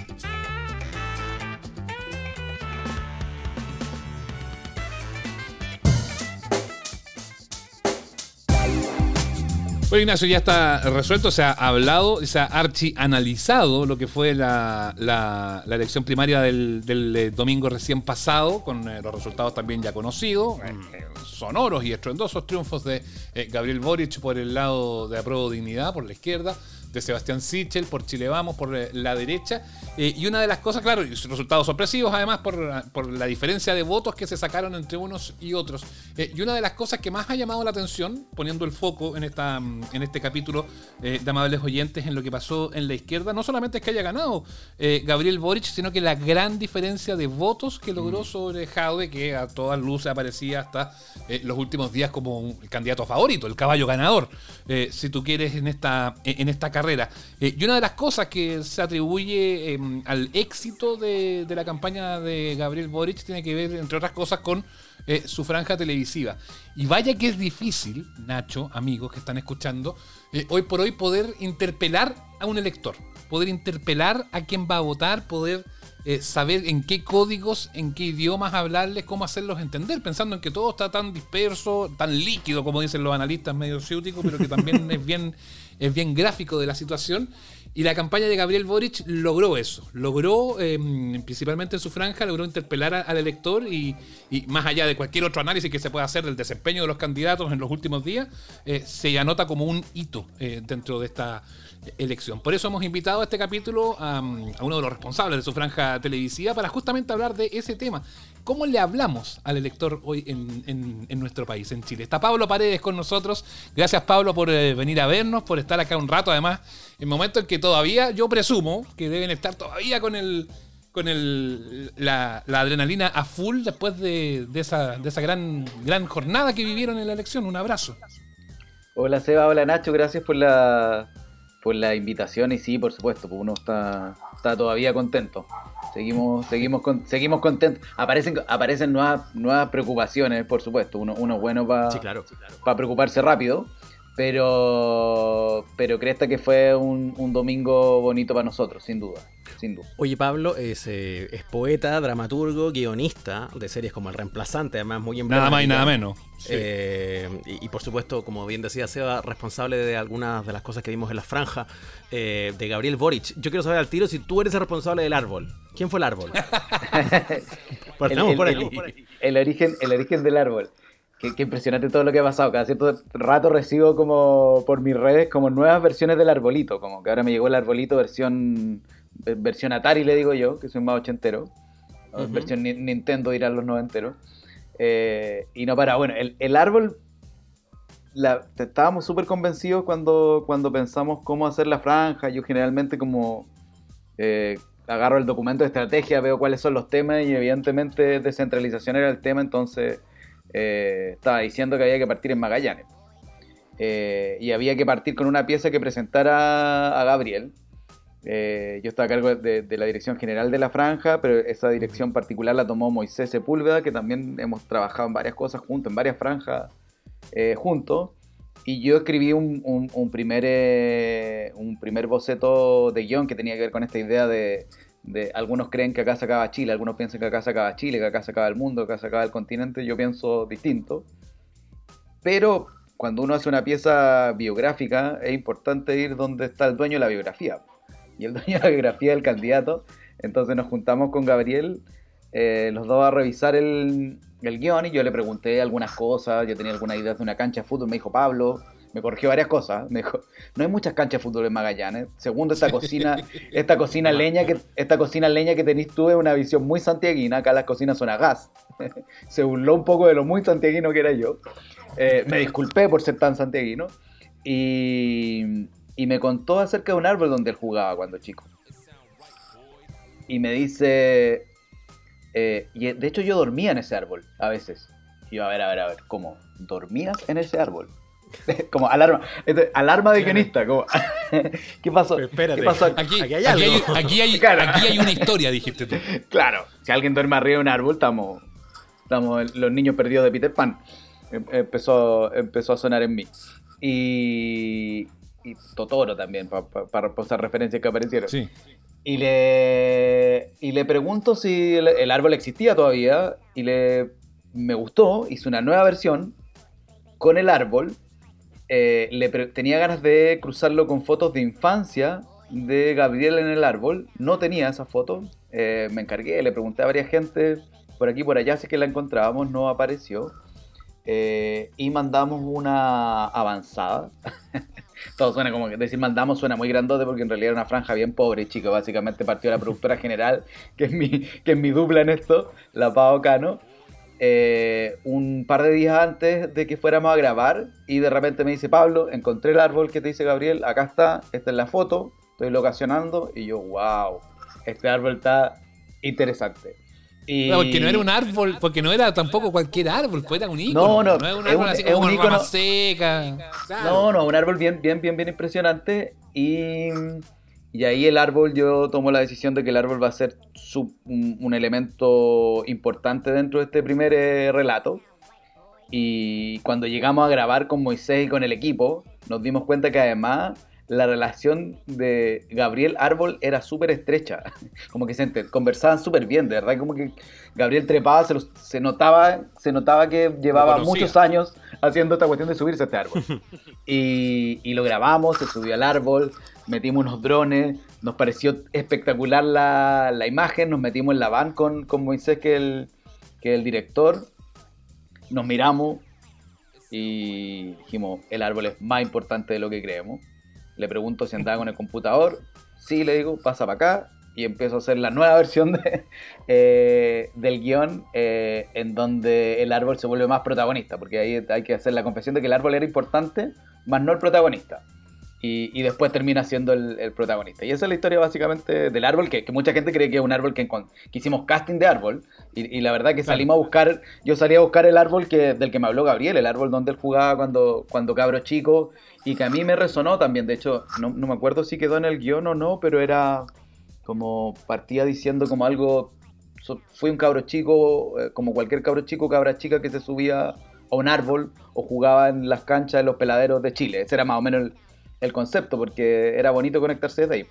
Bueno, Ignacio, ya está resuelto, se ha hablado, se ha archianalizado lo que fue la, la- la elección primaria del, del, eh, domingo recién pasado, con eh, los resultados también ya conocidos, eh, eh, sonoros y estruendosos triunfos de Gabriel Boric por el lado de Apruebo Dignidad, por la izquierda, de Sebastián Sichel, por Chile Vamos, por eh, la derecha. Eh, y una de las cosas, claro, y resultados sorpresivos además por, por la diferencia de votos que se sacaron entre unos y otros. Eh, y una de las cosas que más ha llamado la atención, poniendo el foco en, esta, mm, en este capítulo eh, de amables oyentes en lo que pasó en la izquierda, no solamente es que haya ganado Gabriel Boric, sino que la gran diferencia de votos que logró sobre Jaude, que a todas luces aparecía hasta los últimos días como un- el candidato favorito, el caballo ganador, si tú quieres, en esta, en esta carrera. Eh, y una de las cosas que se atribuye eh, al éxito de, de la campaña de Gabriel Boric tiene que ver, entre otras cosas, con eh, su franja televisiva. Y vaya que es difícil, Nacho, amigos que están escuchando, eh, hoy por hoy poder interpelar a un elector, poder interpelar a quien va a votar, poder eh, saber en qué códigos, en qué idiomas hablarles, cómo hacerlos entender, pensando en que todo está tan disperso, tan líquido, como dicen los analistas medio ciúticos, pero que también (laughs) es bien, es bien gráfico de la situación. Y la campaña de Gabriel Boric logró eso, logró, eh, principalmente en su franja, logró interpelar al elector y, más allá de cualquier otro análisis que se pueda hacer del desempeño de los candidatos en los últimos días, eh, se anota como un hito eh, dentro de esta elección. Por eso hemos invitado a este capítulo a uno de los responsables de su franja televisiva para justamente hablar de ese tema. ¿Cómo le hablamos al elector hoy en, nuestro país, en Chile? Está Pablo Paredes con nosotros. Gracias Pablo por eh, venir a vernos, por estar acá un rato. Además, en momentos en que todavía, yo presumo que deben estar todavía con el con el, la, adrenalina a full después de, de esa, de esa gran, gran jornada que vivieron en la elección. Un abrazo. Hola Seba, hola Nacho, gracias por la por la invitación y sí, por supuesto, pues uno está, está todavía contento. Seguimos, seguimos, con- seguimos contentos. Aparecen, aparecen nuevas, nuevas preocupaciones, por supuesto. Uno, uno bueno para Sí, claro. preocuparse rápido. Pero, pero cresta que fue un, un domingo bonito para nosotros, sin duda, sin duda. Oye, Pablo es, eh, es poeta, dramaturgo, guionista de series como El Reemplazante, además muy Nada más y nada menos. Sí. Eh, y, y por supuesto, como bien decía Seba, responsable de algunas de las cosas que vimos en la franja eh, de Gabriel Boric. Yo quiero saber al tiro si tú eres el responsable del árbol. ¿Quién fue el árbol? (laughs) El, por el- ahí. el- origen, el origen del árbol. Qué, qué impresionante todo lo que ha pasado. Cada cierto rato recibo como por mis redes como nuevas versiones del arbolito. Como que ahora me llegó el arbolito versión versión Atari, le digo yo, que soy más ochentero. Versión Ni- Nintendo irán los noventeros. Eh, y no para. Bueno, el, el árbol. la- estábamos súper convencidos cuando, cuando pensamos cómo hacer la franja. Yo generalmente como eh, agarro el documento de estrategia, veo cuáles son los temas y evidentemente descentralización era el tema, entonces eh, estaba diciendo que había que partir en Magallanes. Eh, y había que partir con una pieza que presentara a Gabriel. Eh, yo estaba a cargo de, la dirección general de la franja, pero esa dirección particular la tomó Moisés Sepúlveda, que también hemos trabajado en varias cosas juntos, en varias franjas juntos. Y yo escribí un, un- un primer, eh, un primer boceto de guion que tenía que ver con esta idea de, de algunos creen que acá se acaba Chile, algunos piensan que acá se acaba Chile, que acá se acaba el mundo, que acá se acaba el continente. Yo pienso distinto. Pero cuando uno hace una pieza biográfica, es importante ir donde está el dueño de la biografía. Y el (laughs) dueño de la biografía es el candidato. Entonces nos juntamos con Gabriel, eh, los dos a revisar el, el guion y yo le pregunté algunas cosas. Yo tenía algunas ideas de una cancha de fútbol. Me dijo Pablo, me corrigió varias cosas. Me dijo, no hay muchas canchas de fútbol en Magallanes. Segundo, esta cocina, (laughs) esta cocina leña que esta cocina leña que tenéis tú es una visión muy santiaguina. Acá las cocinas son a gas. (laughs) Se burló un poco de lo muy santiaguino que era yo. Eh, me disculpé por ser tan santiaguino. Y, y me contó acerca de un árbol donde él jugaba cuando chico. Y me dice. Eh, y de hecho, yo dormía en ese árbol a veces. Y yo, a ver, a ver, a ver, ¿cómo? ¿Dormías en ese árbol? (laughs) como alarma, alarma de guionista. Como, (laughs) ¿Qué pasó? Espérate. ¿Qué pasó? Aquí, Aquí hay aquí hay, algo. aquí hay- (laughs) Claro. aquí hay una historia, dijiste tú. Claro, si alguien duerme arriba de un árbol, estamos, estamos los niños perdidos de Peter Pan. Em- Empezó, empezó a sonar en mí. Y, y Totoro también, para esas referencias que aparecieron. Sí. Y le, y le pregunto si el, árbol existía todavía. Y le me gustó, hice una nueva versión con el árbol. Eh, le tenía ganas de cruzarlo con fotos de infancia de Gabriel en el árbol. No tenía esa foto. Eh, me encargué, le pregunté a varias gente por aquí por allá si que la encontrábamos, no apareció. Eh, y mandamos una avanzada. (laughs) Todo suena como que decir mandamos suena muy grandote porque en realidad era una franja bien pobre, chico. Básicamente partió la productora (laughs) general, que es mi, que es mi dupla en esto, la Pau Cano. eh, un par de días antes de que fuéramos a grabar y de repente me dice Pablo, encontré el árbol que te dice Gabriel, acá está, esta es la foto, estoy locacionando y yo, wow, este árbol está interesante. Y... No, porque no era un árbol, porque no era tampoco cualquier árbol, pues era un No, ícono. no, no es un es árbol un- así es como un con ícono- ramas secas. No, no, un árbol bien, bien, bien, bien impresionante. Y, y ahí el árbol, yo tomo la decisión de que el árbol va a ser un elemento importante dentro de este primer eh, relato. Y cuando llegamos a grabar con Moisés y con el equipo, nos dimos cuenta que además la relación de Gabriel Árbol era súper estrecha. (laughs) Como que se conversaban súper bien, de verdad. Como que Gabriel trepaba, se, los- se notaba, se notaba que llevaba muchos años haciendo esta cuestión de subirse a este árbol. (laughs) Y, y lo grabamos, se subió al árbol, metimos unos drones, nos pareció espectacular la, la imagen, nos metimos en la van con, con Moisés, que el, que el director, nos miramos y dijimos, el árbol es más importante de lo que creemos. Le pregunto si andaba con el computador, sí, le digo, pasa para acá. Y empiezo a hacer la nueva (laughs) versión de, eh, del guion eh, en donde el árbol se vuelve más protagonista, porque ahí hay que hacer la confesión de que el árbol era importante, más no el protagonista. Y, y después termina siendo el, protagonista. Y esa es la historia básicamente del árbol, que, que mucha gente cree que es un árbol que, que hicimos casting de árbol. Y, y la verdad que salimos a buscar, yo salí a buscar el árbol que, del que me habló Gabriel, el árbol donde él jugaba cuando, cuando cabro chico, y que a mí me resonó también. De hecho, no, no me acuerdo si quedó en el guion o no, pero era como partía diciendo como algo, so- fui un cabro chico, eh, como cualquier cabro chico, cabra chica que se subía a un árbol o jugaba en las canchas de los peladeros de Chile. Ese era más o menos el, el concepto, porque era bonito conectarse desde ahí.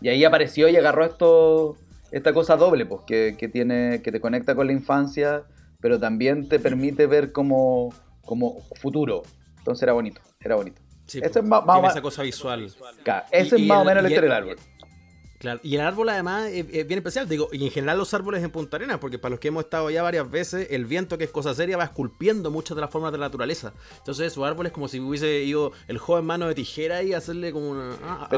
Y ahí apareció y agarró esto, esta cosa doble, pues, que, que tiene, que te conecta con la infancia, pero también te permite ver como, como futuro. Entonces era bonito, era bonito. Sí, Ese po. es más- más esa cosa visual. Claro, ese Y- es y más o el- menos la y historia el- del árbol. Claro, y el árbol además es, es bien especial, digo, y en general los árboles en Punta Arenas, porque para los que hemos estado ya varias veces, el viento, que es cosa seria, va esculpiendo muchas de las formas de la naturaleza. Entonces, su árbol es como si hubiese ido el joven mano de tijera y hacerle como una. a-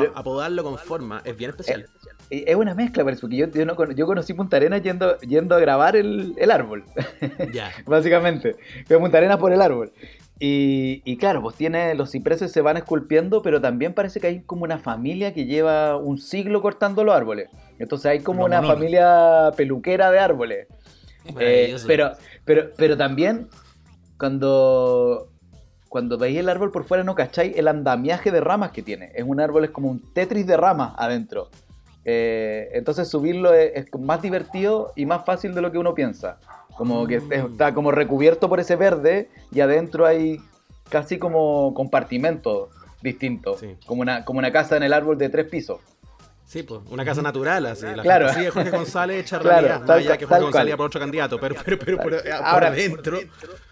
con forma. Es bien especial. Eh, Es una mezcla, porque yo, yo, no yo conocí Punta Arenas yendo, yendo a grabar el, el árbol, ya. (laughs) básicamente. Fui a Punta Arenas por el árbol. Y, y claro, pues tiene, los cipreses se van esculpiendo, pero también parece que hay como una familia que lleva un siglo cortando los árboles. Entonces hay como una familia peluquera de árboles. Eh, pero, pero, pero también cuando, cuando veis el árbol por fuera no cacháis el andamiaje de ramas que tiene. Es un árbol, es como un tetris de ramas adentro. Eh, entonces subirlo es, es más divertido y más fácil de lo que uno piensa. Como que es- está como recubierto por ese verde y adentro hay casi como compartimentos distintos. Sí. Como, una, como una casa en el árbol de tres pisos. Sí, pues, una casa natural, así. La Claro. de Jorge González hecha Claro, realidad. tal cual, que Jorge González por otro candidato, pero, pero, pero, eh, por Ahora- adentro.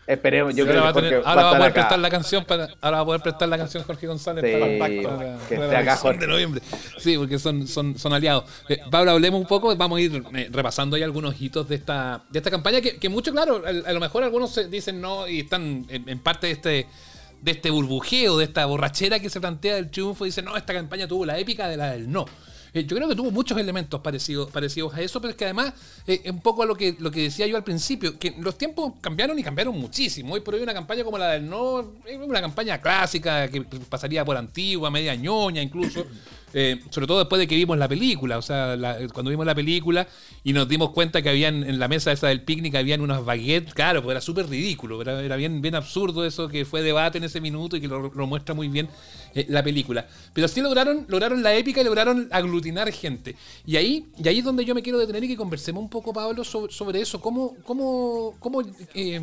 Esperemos, yo ahora creo va, a que tener- Jorge ahora va a poder acá. prestar la canción para, ahora va a poder prestar la canción Jorge González Sí, para, para la- que para esté la acá, elección Jorge. de noviembre. Sí, porque son, son, son aliados. Eh, Pablo, hablemos un poco, vamos a ir eh, repasando ahí algunos hitos de esta, de esta campaña, que, que mucho, claro, a, a lo mejor algunos se dicen no y están en, en parte de este de este burbujeo, de esta borrachera que se plantea del triunfo, dicen, no, esta campaña tuvo la épica de la del no. Eh, yo creo que tuvo muchos elementos parecidos, parecidos a eso, pero es que además, eh, un poco a lo que, lo que decía yo al principio, que los tiempos cambiaron y cambiaron muchísimo. Hoy por hoy una campaña como la del no, una campaña clásica que pasaría por antigua, media ñoña incluso. Eh, sobre todo después de que vimos la película, o sea, cuando vimos la película y nos dimos cuenta que habían en la mesa esa del picnic habían unos baguettes, claro, pues era súper ridículo, era, era bien, bien absurdo eso que fue debate en ese minuto y que lo, lo muestra muy bien eh, la película. Pero sí lograron, lograron la épica y lograron aglutinar gente. Y ahí, y ahí es donde yo me quiero detener y que conversemos un poco, Pablo, sobre, sobre eso. ¿Cómo, cómo, cómo eh,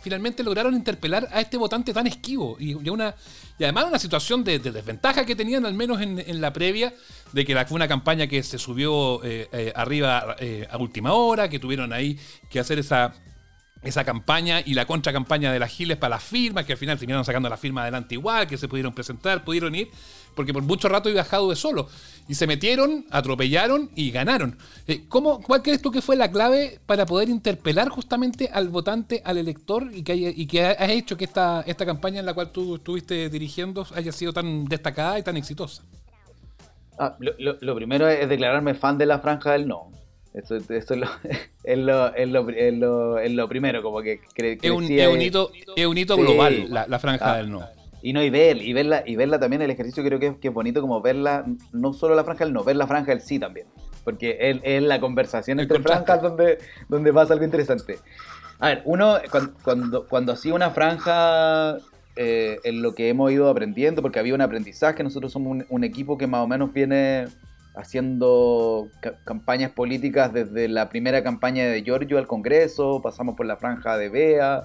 finalmente lograron interpelar a este votante tan esquivo? Y, y una, y además una situación de, de desventaja que tenían, al menos en, en la previa, de que la, fue una campaña que se subió eh, eh, arriba eh, a última hora, que tuvieron ahí que hacer esa esa campaña y la contracampaña de las Giles para las firmas, que al final terminaron sacando la firma adelante igual, que se pudieron presentar, pudieron ir, porque por mucho rato iba de solo. Y se metieron, atropellaron y ganaron. Eh, ¿cómo, ¿Cuál crees tú que fue la clave para poder interpelar justamente al votante, al elector, y que, haya- y que ha ha hecho que esta, esta campaña en la cual tú estuviste dirigiendo haya sido tan destacada y tan exitosa? Ah, lo primero es declararme fan de la franja del no. Eso, eso es, lo, (laughs) es, lo, es, lo, es, lo, es lo primero, como que cre- Es un, es un hito, es un hito Sí. global, la, la franja Ah. del no. Y no, y ver, y verla, y verla también, el ejercicio creo que es, que es bonito como verla, no solo la franja del no, ver la franja del sí también. Porque es, es la conversación El entre contraste. franjas donde, donde pasa algo interesante. A ver, uno, cuando, cuando, cuando hacía una franja, eh, en lo que hemos ido aprendiendo, porque había un aprendizaje, nosotros somos un, un equipo que más o menos viene haciendo ca- campañas políticas desde la primera campaña de Giorgio al Congreso, pasamos por la franja de Bea,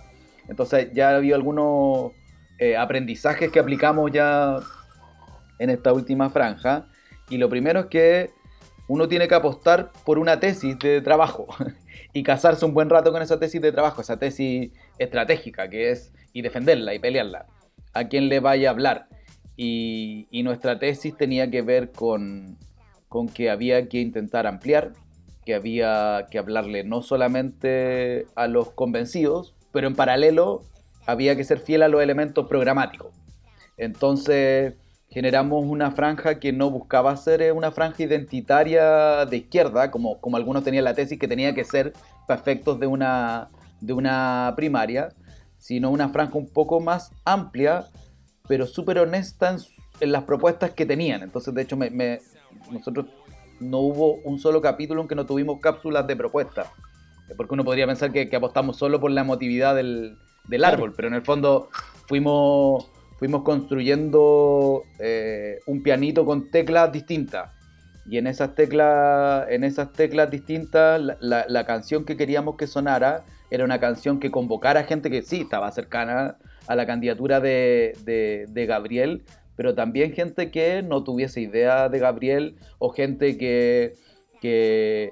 entonces ya ha habido algunos eh, aprendizajes que aplicamos ya en esta última franja. Y lo primero es que uno tiene que apostar por una tesis de trabajo (laughs) y casarse un buen rato con esa tesis de trabajo, esa tesis estratégica que es y defenderla y pelearla. A quién le vaya a hablar. Y nuestra tesis tenía que ver con, con que había que intentar ampliar, que había que hablarle no solamente a los convencidos, pero en paralelo había que ser fiel a los elementos programáticos. Entonces generamos una franja que no buscaba ser eh, una franja identitaria de izquierda, como, como algunos tenían la tesis que tenía que ser para efectos de una, de una primaria, sino una franja un poco más amplia, pero súper honesta en, las propuestas que tenían. Entonces, de hecho, me- nosotros no hubo un solo capítulo en que no tuvimos cápsulas de propuestas. Porque uno podría pensar que, que apostamos solo por la emotividad del, del árbol, pero en el fondo fuimos, fuimos construyendo eh, un pianito con teclas distintas. Y en esas teclas, en esas teclas distintas, la, la- la canción que queríamos que sonara era una canción que convocara a gente que sí estaba cercana a la candidatura de, de- de Gabriel, pero también gente que no tuviese idea de Gabriel o gente que, que,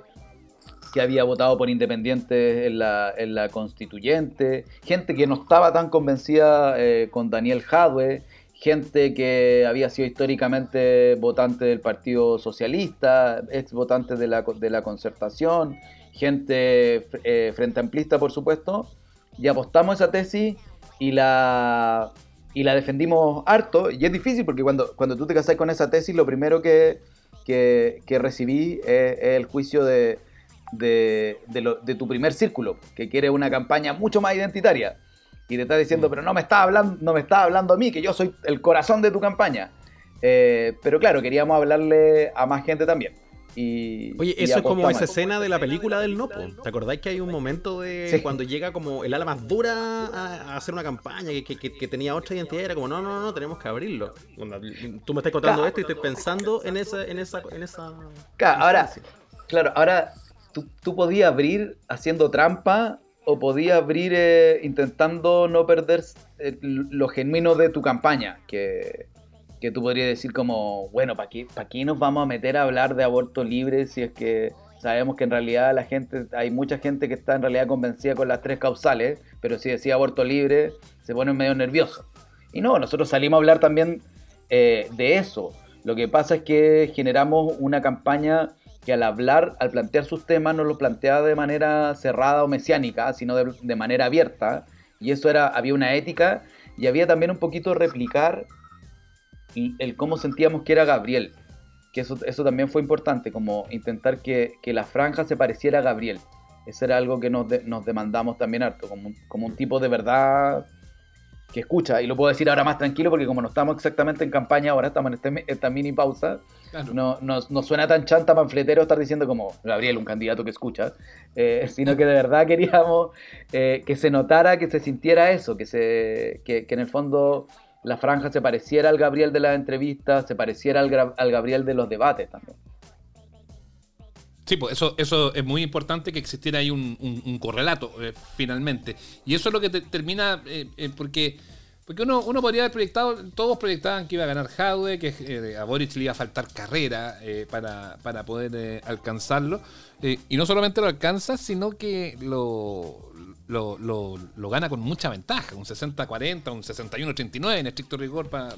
había votado por independientes en la, en la constituyente, gente que no estaba tan convencida eh, con Daniel Jadwe, gente que había sido históricamente votante del Partido Socialista, ex votante de la, de la concertación, gente eh, frente amplista, por supuesto, y apostamos esa tesis y la, y la defendimos harto. Y es difícil porque cuando, cuando tú te casas con esa tesis, lo primero que, que, que recibí es, es el juicio de, de, de, lo- de tu primer círculo, que quiere una campaña mucho más identitaria. Y te está diciendo, pero no me está hablando, no me está hablando a mí, que yo soy el corazón de tu campaña. Eh, pero claro, queríamos hablarle a más gente también. Y, Oye, y eso es como esa escena de la película del Nopo. ¿Te acordáis que hay un momento de Sí. cuando llega como el ala más dura a, a hacer una campaña que, que- que- que tenía otra identidad? Era como, no, no, no, tenemos que abrirlo. Tú me estás contando Claro. esto y estoy pensando en esa, en esa, en esa. Claro, ahora, claro, ahora tú, tú podías abrir haciendo trampa o podías abrir eh, intentando no perder eh, lo genuino de tu campaña, que, que tú podrías decir como, bueno, ¿para qué, ¿para qué nos vamos a meter a hablar de aborto libre si es que sabemos que en realidad la gente, hay mucha gente que está en realidad convencida con las tres causales, pero si decía aborto libre se ponen medio nerviosos. Y no, nosotros salimos a hablar también eh, de eso. Lo que pasa es que generamos una campaña que al hablar, al plantear sus temas, no los planteaba de manera cerrada o mesiánica, sino de, de manera abierta. Y eso era, había una ética y había también un poquito replicar el, cómo sentíamos que era Gabriel. Que eso, eso también fue importante, como intentar que, que la franja se pareciera a Gabriel. Eso era algo que nos, de- nos demandamos también harto, como, un- como un tipo de verdad que escucha. Y lo puedo decir ahora más tranquilo porque como no estamos exactamente en campaña ahora, estamos en este- esta mini pausa, Claro. no, no, no suena tan chanta panfletero estar diciendo como Gabriel, un candidato que escucha, eh, (laughs) sino que de verdad queríamos eh, que se notara, que se sintiera eso, que, se, que, que en el fondo la franja se pareciera al Gabriel de las entrevistas, se pareciera al, al Gabriel de los debates también. Sí, pues eso, eso es muy importante que existiera ahí un, un- correlato, eh, finalmente. Y eso es lo que te- termina, eh, eh, porque, porque uno, uno podría haber proyectado, todos proyectaban que iba a ganar Jaude, que eh, a Boric le iba a faltar carrera para, para poder alcanzarlo. Y no solamente lo alcanza, sino que lo, lo, lo- lo gana con mucha ventaja, un 60-40, un 61-39 en estricto rigor, para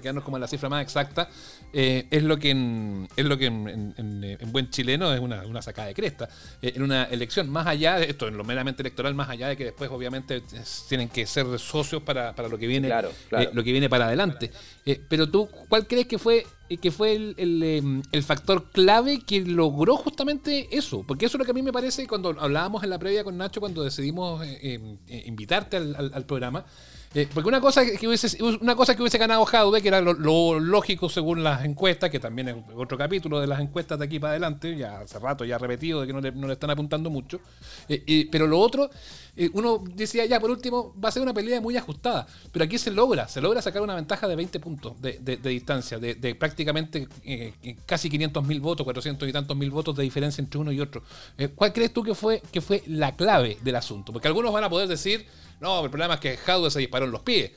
quedarnos como la cifra más exacta, eh, es lo que en, es lo que en, en- en, eh, en buen chileno es una, una sacada de cresta. Eh, en una elección, más allá de esto, en lo meramente electoral, más allá de que después obviamente tienen que ser socios para, para lo que viene Claro, claro. eh, lo que viene para adelante. Pero tú, ¿cuál crees que fue que fue el, el, em, el factor clave que logró justamente eso? Porque eso es lo que a mí me parece cuando hablábamos en la previa con Nacho, cuando decidimos eh, em, eh, invitarte al, al- al programa. Eh, porque una cosa que hubiese una cosa que hubiese ganado Jaude, que era lo, lógico según las encuestas, que también es otro capítulo de las encuestas de aquí para adelante, ya hace rato ya repetido de que no le, no le están apuntando mucho. Eh, pero lo otro, eh, uno decía ya por último, va a ser una pelea muy ajustada. Pero aquí se logra, se logra sacar una ventaja de 20 puntos de, de- de distancia, de, de prácticamente eh, casi 500 mil votos, 400 y tantos mil votos de diferencia entre uno y otro. ¿Cuál crees tú que fue, que fue la clave del asunto? Porque algunos van a poder decir, no, el problema es que Jaude se disparó en los pies.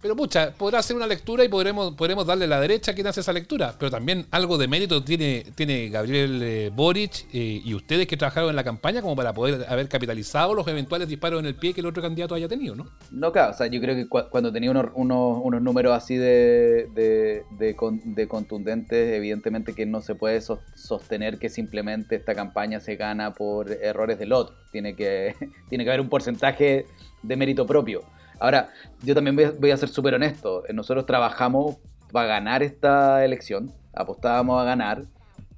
Pero pucha, podrá hacer una lectura y podremos, podremos darle la derecha a quien hace esa lectura. Pero también algo de mérito tiene, tiene Gabriel eh, Boric eh, y ustedes que trabajaron en la campaña como para poder haber capitalizado los eventuales disparos en el pie que el otro candidato haya tenido, ¿no? No, claro, o sea, yo creo que cua- cuando tenía unos, unos, unos números así de, de, de con- de contundentes, evidentemente que no se puede sos- sostener que simplemente esta campaña se gana por errores del otro. Tiene que, (laughs) tiene que haber un porcentaje de mérito propio. Ahora, yo también voy a, ser súper honesto. Nosotros trabajamos para ganar esta elección, apostábamos a ganar,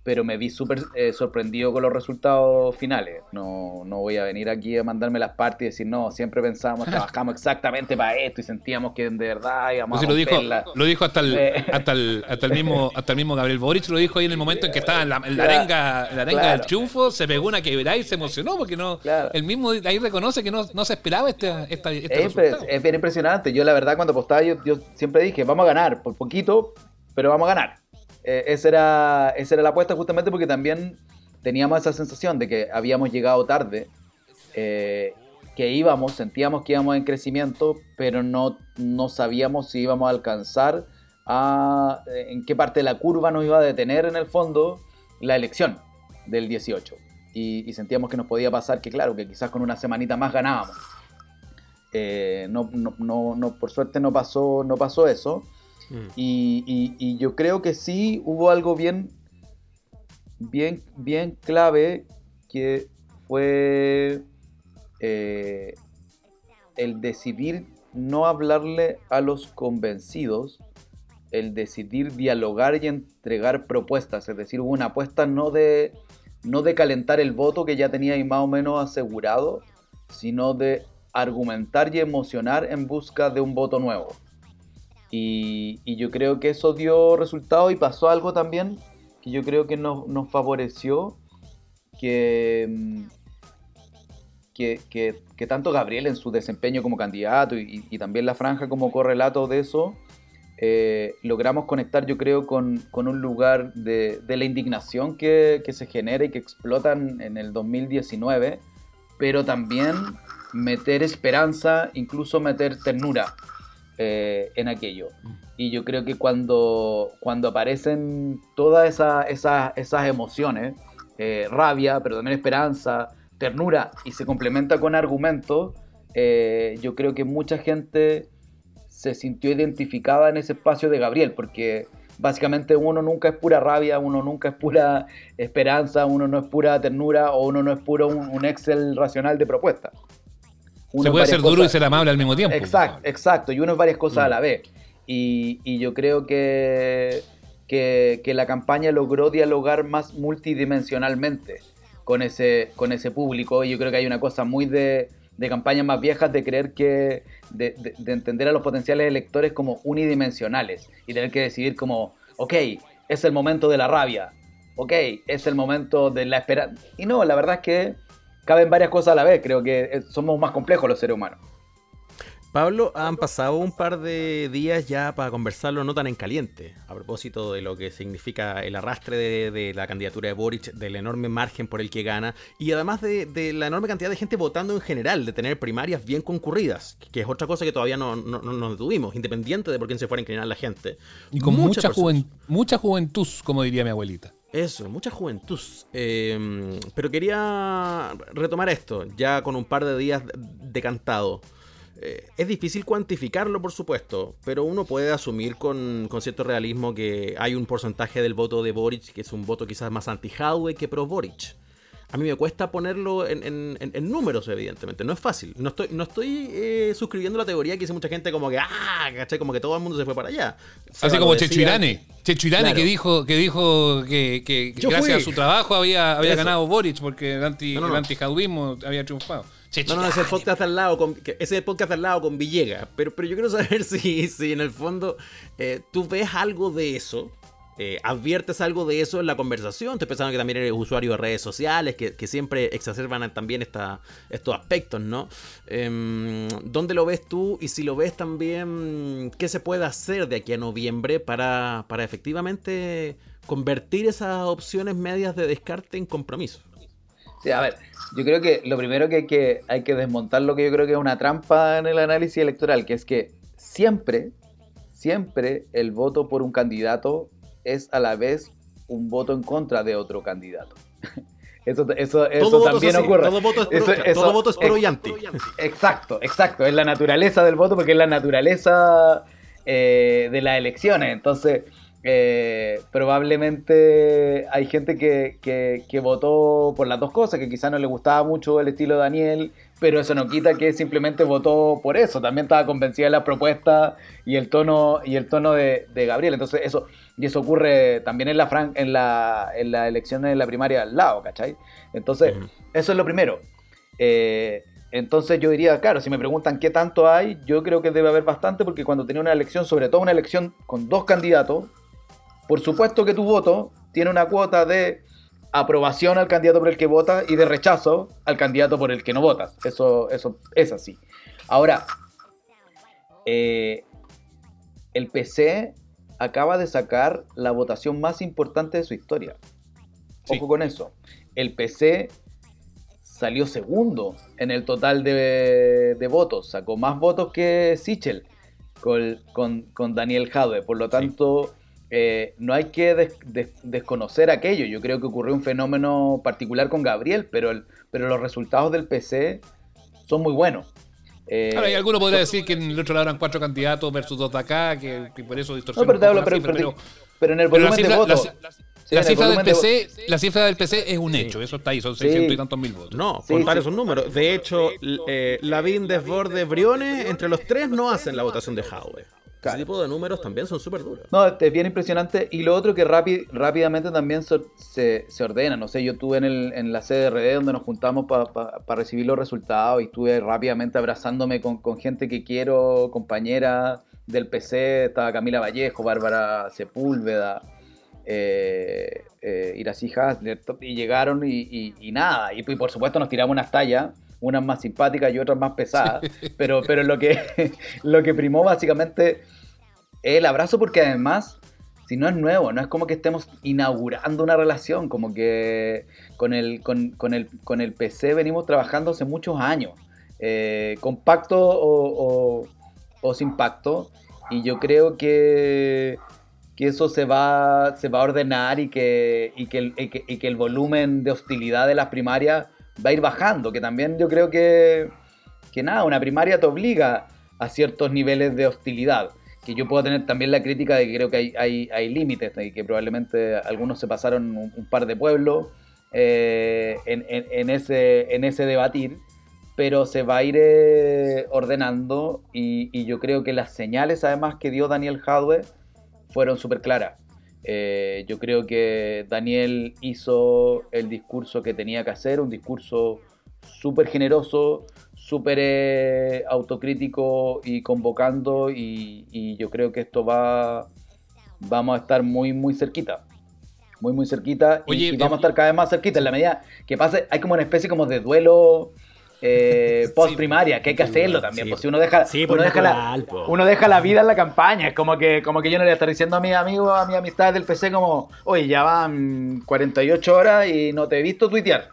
pero me vi súper eh, sorprendido con los resultados finales. No, no voy a venir aquí a mandarme las partes y decir, no, siempre pensábamos, (laughs) trabajamos exactamente para esto y sentíamos que de verdad íbamos Pues si a lo dijo, lo dijo hasta el, (laughs) hasta el, hasta el mismo, hasta el mismo Gabriel Boric, lo dijo ahí en el momento en que estaba en la, en la Claro. arenga, en la arenga Claro. del triunfo, se pegó una quebrada y se emocionó porque no, Claro. el mismo ahí reconoce que no, no se esperaba este, esta, este Es, resultado. es bien impresionante. Yo la verdad cuando apostaba yo, yo siempre dije, vamos a ganar, por poquito, pero vamos a ganar. Eh, esa, era, esa era la apuesta justamente porque también teníamos esa sensación de que habíamos llegado tarde, eh, que íbamos, sentíamos que íbamos en crecimiento, pero no, no sabíamos si íbamos a alcanzar a en qué parte de la curva nos iba a detener en el fondo la elección del 18. Y, y sentíamos que nos podía pasar que, claro, que quizás con una semanita más ganábamos. Eh, no, no, no, no, por suerte no pasó, no pasó eso. Mm. Y, yo creo que sí hubo algo bien, bien, bien clave que fue eh, el decidir no hablarle a los convencidos, el decidir dialogar y entregar propuestas. Es decir, hubo una apuesta no de, no de calentar el voto que ya tenía ahí más o menos asegurado, sino de argumentar y emocionar en busca de un voto nuevo. Y, yo creo que eso dio resultado y pasó algo también que yo creo que nos, nos favoreció que, mm, que, tanto Gabriel en su desempeño como candidato y, también la franja como correlato de eso, eh, logramos conectar yo creo con, con un lugar de, de la indignación que se genera y que explotan en el 2019, pero también meter esperanza, incluso meter ternura eh, en aquello. Y yo creo que cuando, cuando aparecen todas esa- esa- esas emociones, eh, rabia, pero también esperanza, ternura, y se complementa con argumentos, eh, yo creo que mucha gente se sintió identificada en ese espacio de Gabriel, porque básicamente uno nunca es pura rabia, uno nunca es pura esperanza, uno no es pura ternura, o uno no es puro un, un Excel racional de propuestas. Uno Se puede ser duro y cosas- ser amable al mismo tiempo. Exacto, exacto, y uno es varias cosas a Mm. la vez. Y, y yo creo que, que, que la campaña logró dialogar más multidimensionalmente con ese, con ese público. Y yo creo que hay una cosa muy de, de campañas más viejas de creer que, de, de- de entender a los potenciales electores como unidimensionales y tener que decidir como, ok, es el momento de la rabia, ok, es el momento de la esperanza. Y no, la verdad es que caben varias cosas a la vez. Creo que eh, somos más complejos los seres humanos. Pablo, han pasado un par de días ya para conversarlo no tan en caliente, a propósito de lo que significa el arrastre de, de la candidatura de Boric, del enorme margen por el que gana, y además de, de la enorme cantidad de gente votando en general, de tener primarias bien concurridas, que es otra cosa que todavía no, no, no nos detuvimos, independiente de por quién se fuera a inclinar la gente. Y con mucha, juven- mucha juventud, como diría mi abuelita. Eso, mucha juventud. Eh, pero quería retomar esto, ya con un par de días decantado. Eh, es difícil cuantificarlo, por supuesto, pero uno puede asumir con, con cierto realismo que hay un porcentaje del voto de Boric que es un voto quizás más anti-Jadwe que pro-Boric. A mí me cuesta ponerlo en, en- en- números, evidentemente. No es fácil. No estoy, no estoy eh, suscribiendo la teoría que dice mucha gente como que, ah, ¿cachai? Como que todo el mundo se fue para allá. Así como lo decía. Checho Irane. Checho Irane Claro. que dijo que dijo que, que gracias fui. a su trabajo había, había Eso. ganado Boric porque el anti No, el había triunfado. No, no, es el Irane. podcast al lado con, ese es el podcast al lado con Villegas. Pero, pero yo quiero saber (laughs) si, si en el fondo eh, tú ves algo de eso. Eh, adviertes algo de eso en la conversación. Estoy pensando que también eres usuario de redes sociales, que, siempre exacerban también estos aspectos, ¿no? Em, ¿Dónde lo ves tú? Y si lo ves también, ¿qué se puede hacer de aquí a noviembre para, efectivamente convertir esas opciones medias de descarte en compromiso? Sí, a ver, yo creo que lo primero que hay que desmontar lo que yo creo que es una trampa en el análisis electoral, que es que siempre, siempre el voto por un candidato es a la vez un voto en contra de otro candidato. (laughs) Eso, eso, eso voto es también así, ocurre. Todo voto es pro, Eso- eso- todo voto es pro y ex- anti. Exacto, exacto. Es la naturaleza del voto porque es la naturaleza eh, de las elecciones. Entonces, eh, probablemente hay gente que, que- que votó por las dos cosas, que quizás no le gustaba mucho el estilo de Daniel, pero eso no quita que simplemente votó por eso. También estaba convencida de la propuesta y el tono, y el tono de, de Gabriel. Entonces, eso, y eso ocurre también en la, fran- en la, en la elección de la primaria al lado, ¿cachai? Entonces, eso es lo primero. Eh, entonces yo diría, claro, si me preguntan qué tanto hay, yo creo que debe haber bastante porque cuando tenía una elección, sobre todo una elección con dos candidatos, por supuesto que tu voto tiene una cuota de aprobación al candidato por el que votas y de rechazo al candidato por el que no votas. Eso, eso es así. Ahora, eh, el PC acaba de sacar la votación más importante de su historia. Sí. Ojo con eso. El PC salió segundo en el total de, de votos. Sacó más votos que Sichel con, con- con Daniel Jadwe. Por lo tanto, eh, no hay que des- des- desconocer aquello. Yo creo que ocurrió un fenómeno particular con Gabriel, pero, el- pero los resultados del PC son muy buenos. Eh, Ahora, y alguno podría decir que en el otro lado eran cuatro candidatos versus dos de acá, que, que por eso no, distorsiona pero, hablo, pero, cifra, pero- pero- pero en el pero la volumen de cifra- votos. la- Sí, la cifra del volumen de PC, la cifra del PC es un hecho, eso está ahí, son Sí. 600 y tantos mil votos. No, Sí, contar sí. esos números. De hecho, eh, Lavín, Desborde, Briones, entre los tres no hacen la votación de Howe. Claro. Ese tipo de números también son súper duros. No, es bien impresionante. Y lo otro que rápi- rápidamente también se, se ordena. No sé, yo estuve en, el, en la CDRD donde nos juntamos para recibir los resultados y estuve rápidamente abrazándome con, con gente que quiero, compañera del PC. Estaba Camila Vallejo, Bárbara Sepúlveda, eh, eh, Hasler, to- y llegaron y, y- y nada. Y, y por supuesto nos tiramos unas tallas, unas más simpáticas y otras más pesadas. Pero, pero lo, que, (laughs) lo que primó básicamente es el abrazo porque además, si no es nuevo, no es como que estemos inaugurando una relación, como que con el, con, con el, con el PC venimos trabajando hace muchos años, eh, con pacto o, o- o sin pacto, y yo creo que, que eso se va, se va a ordenar y que, y, que el, y que- y que el volumen de hostilidad de las primarias va a ir bajando, que también yo creo que, que nada, una primaria te obliga a ciertos niveles de hostilidad. Que yo puedo tener también la crítica de que creo que hay, hay, hay límites y que probablemente algunos se pasaron un, par de pueblos eh, en, en- ese, en ese debatir, pero se va a ir eh, ordenando y, yo creo que las señales además que dio Daniel Jadwe fueron súper claras. Eh, yo creo que Daniel hizo el discurso que tenía que hacer, un discurso súper generoso, súper eh, autocrítico y convocando y, y yo creo que esto va vamos a estar muy muy cerquita muy muy cerquita Oye, y, vamos a eh, estar cada vez más cerquita en la medida que pase hay como una especie como de duelo eh, (laughs) post primaria que hay que hacerlo también Sí. pues si uno deja Sí, uno pues deja natural, uno deja la vida en la campaña. Es como que, como que yo no le voy a estar diciendo a mis amigos, a mis amistades del PC, como, oye, ya van 48 horas y no te he visto tuitear.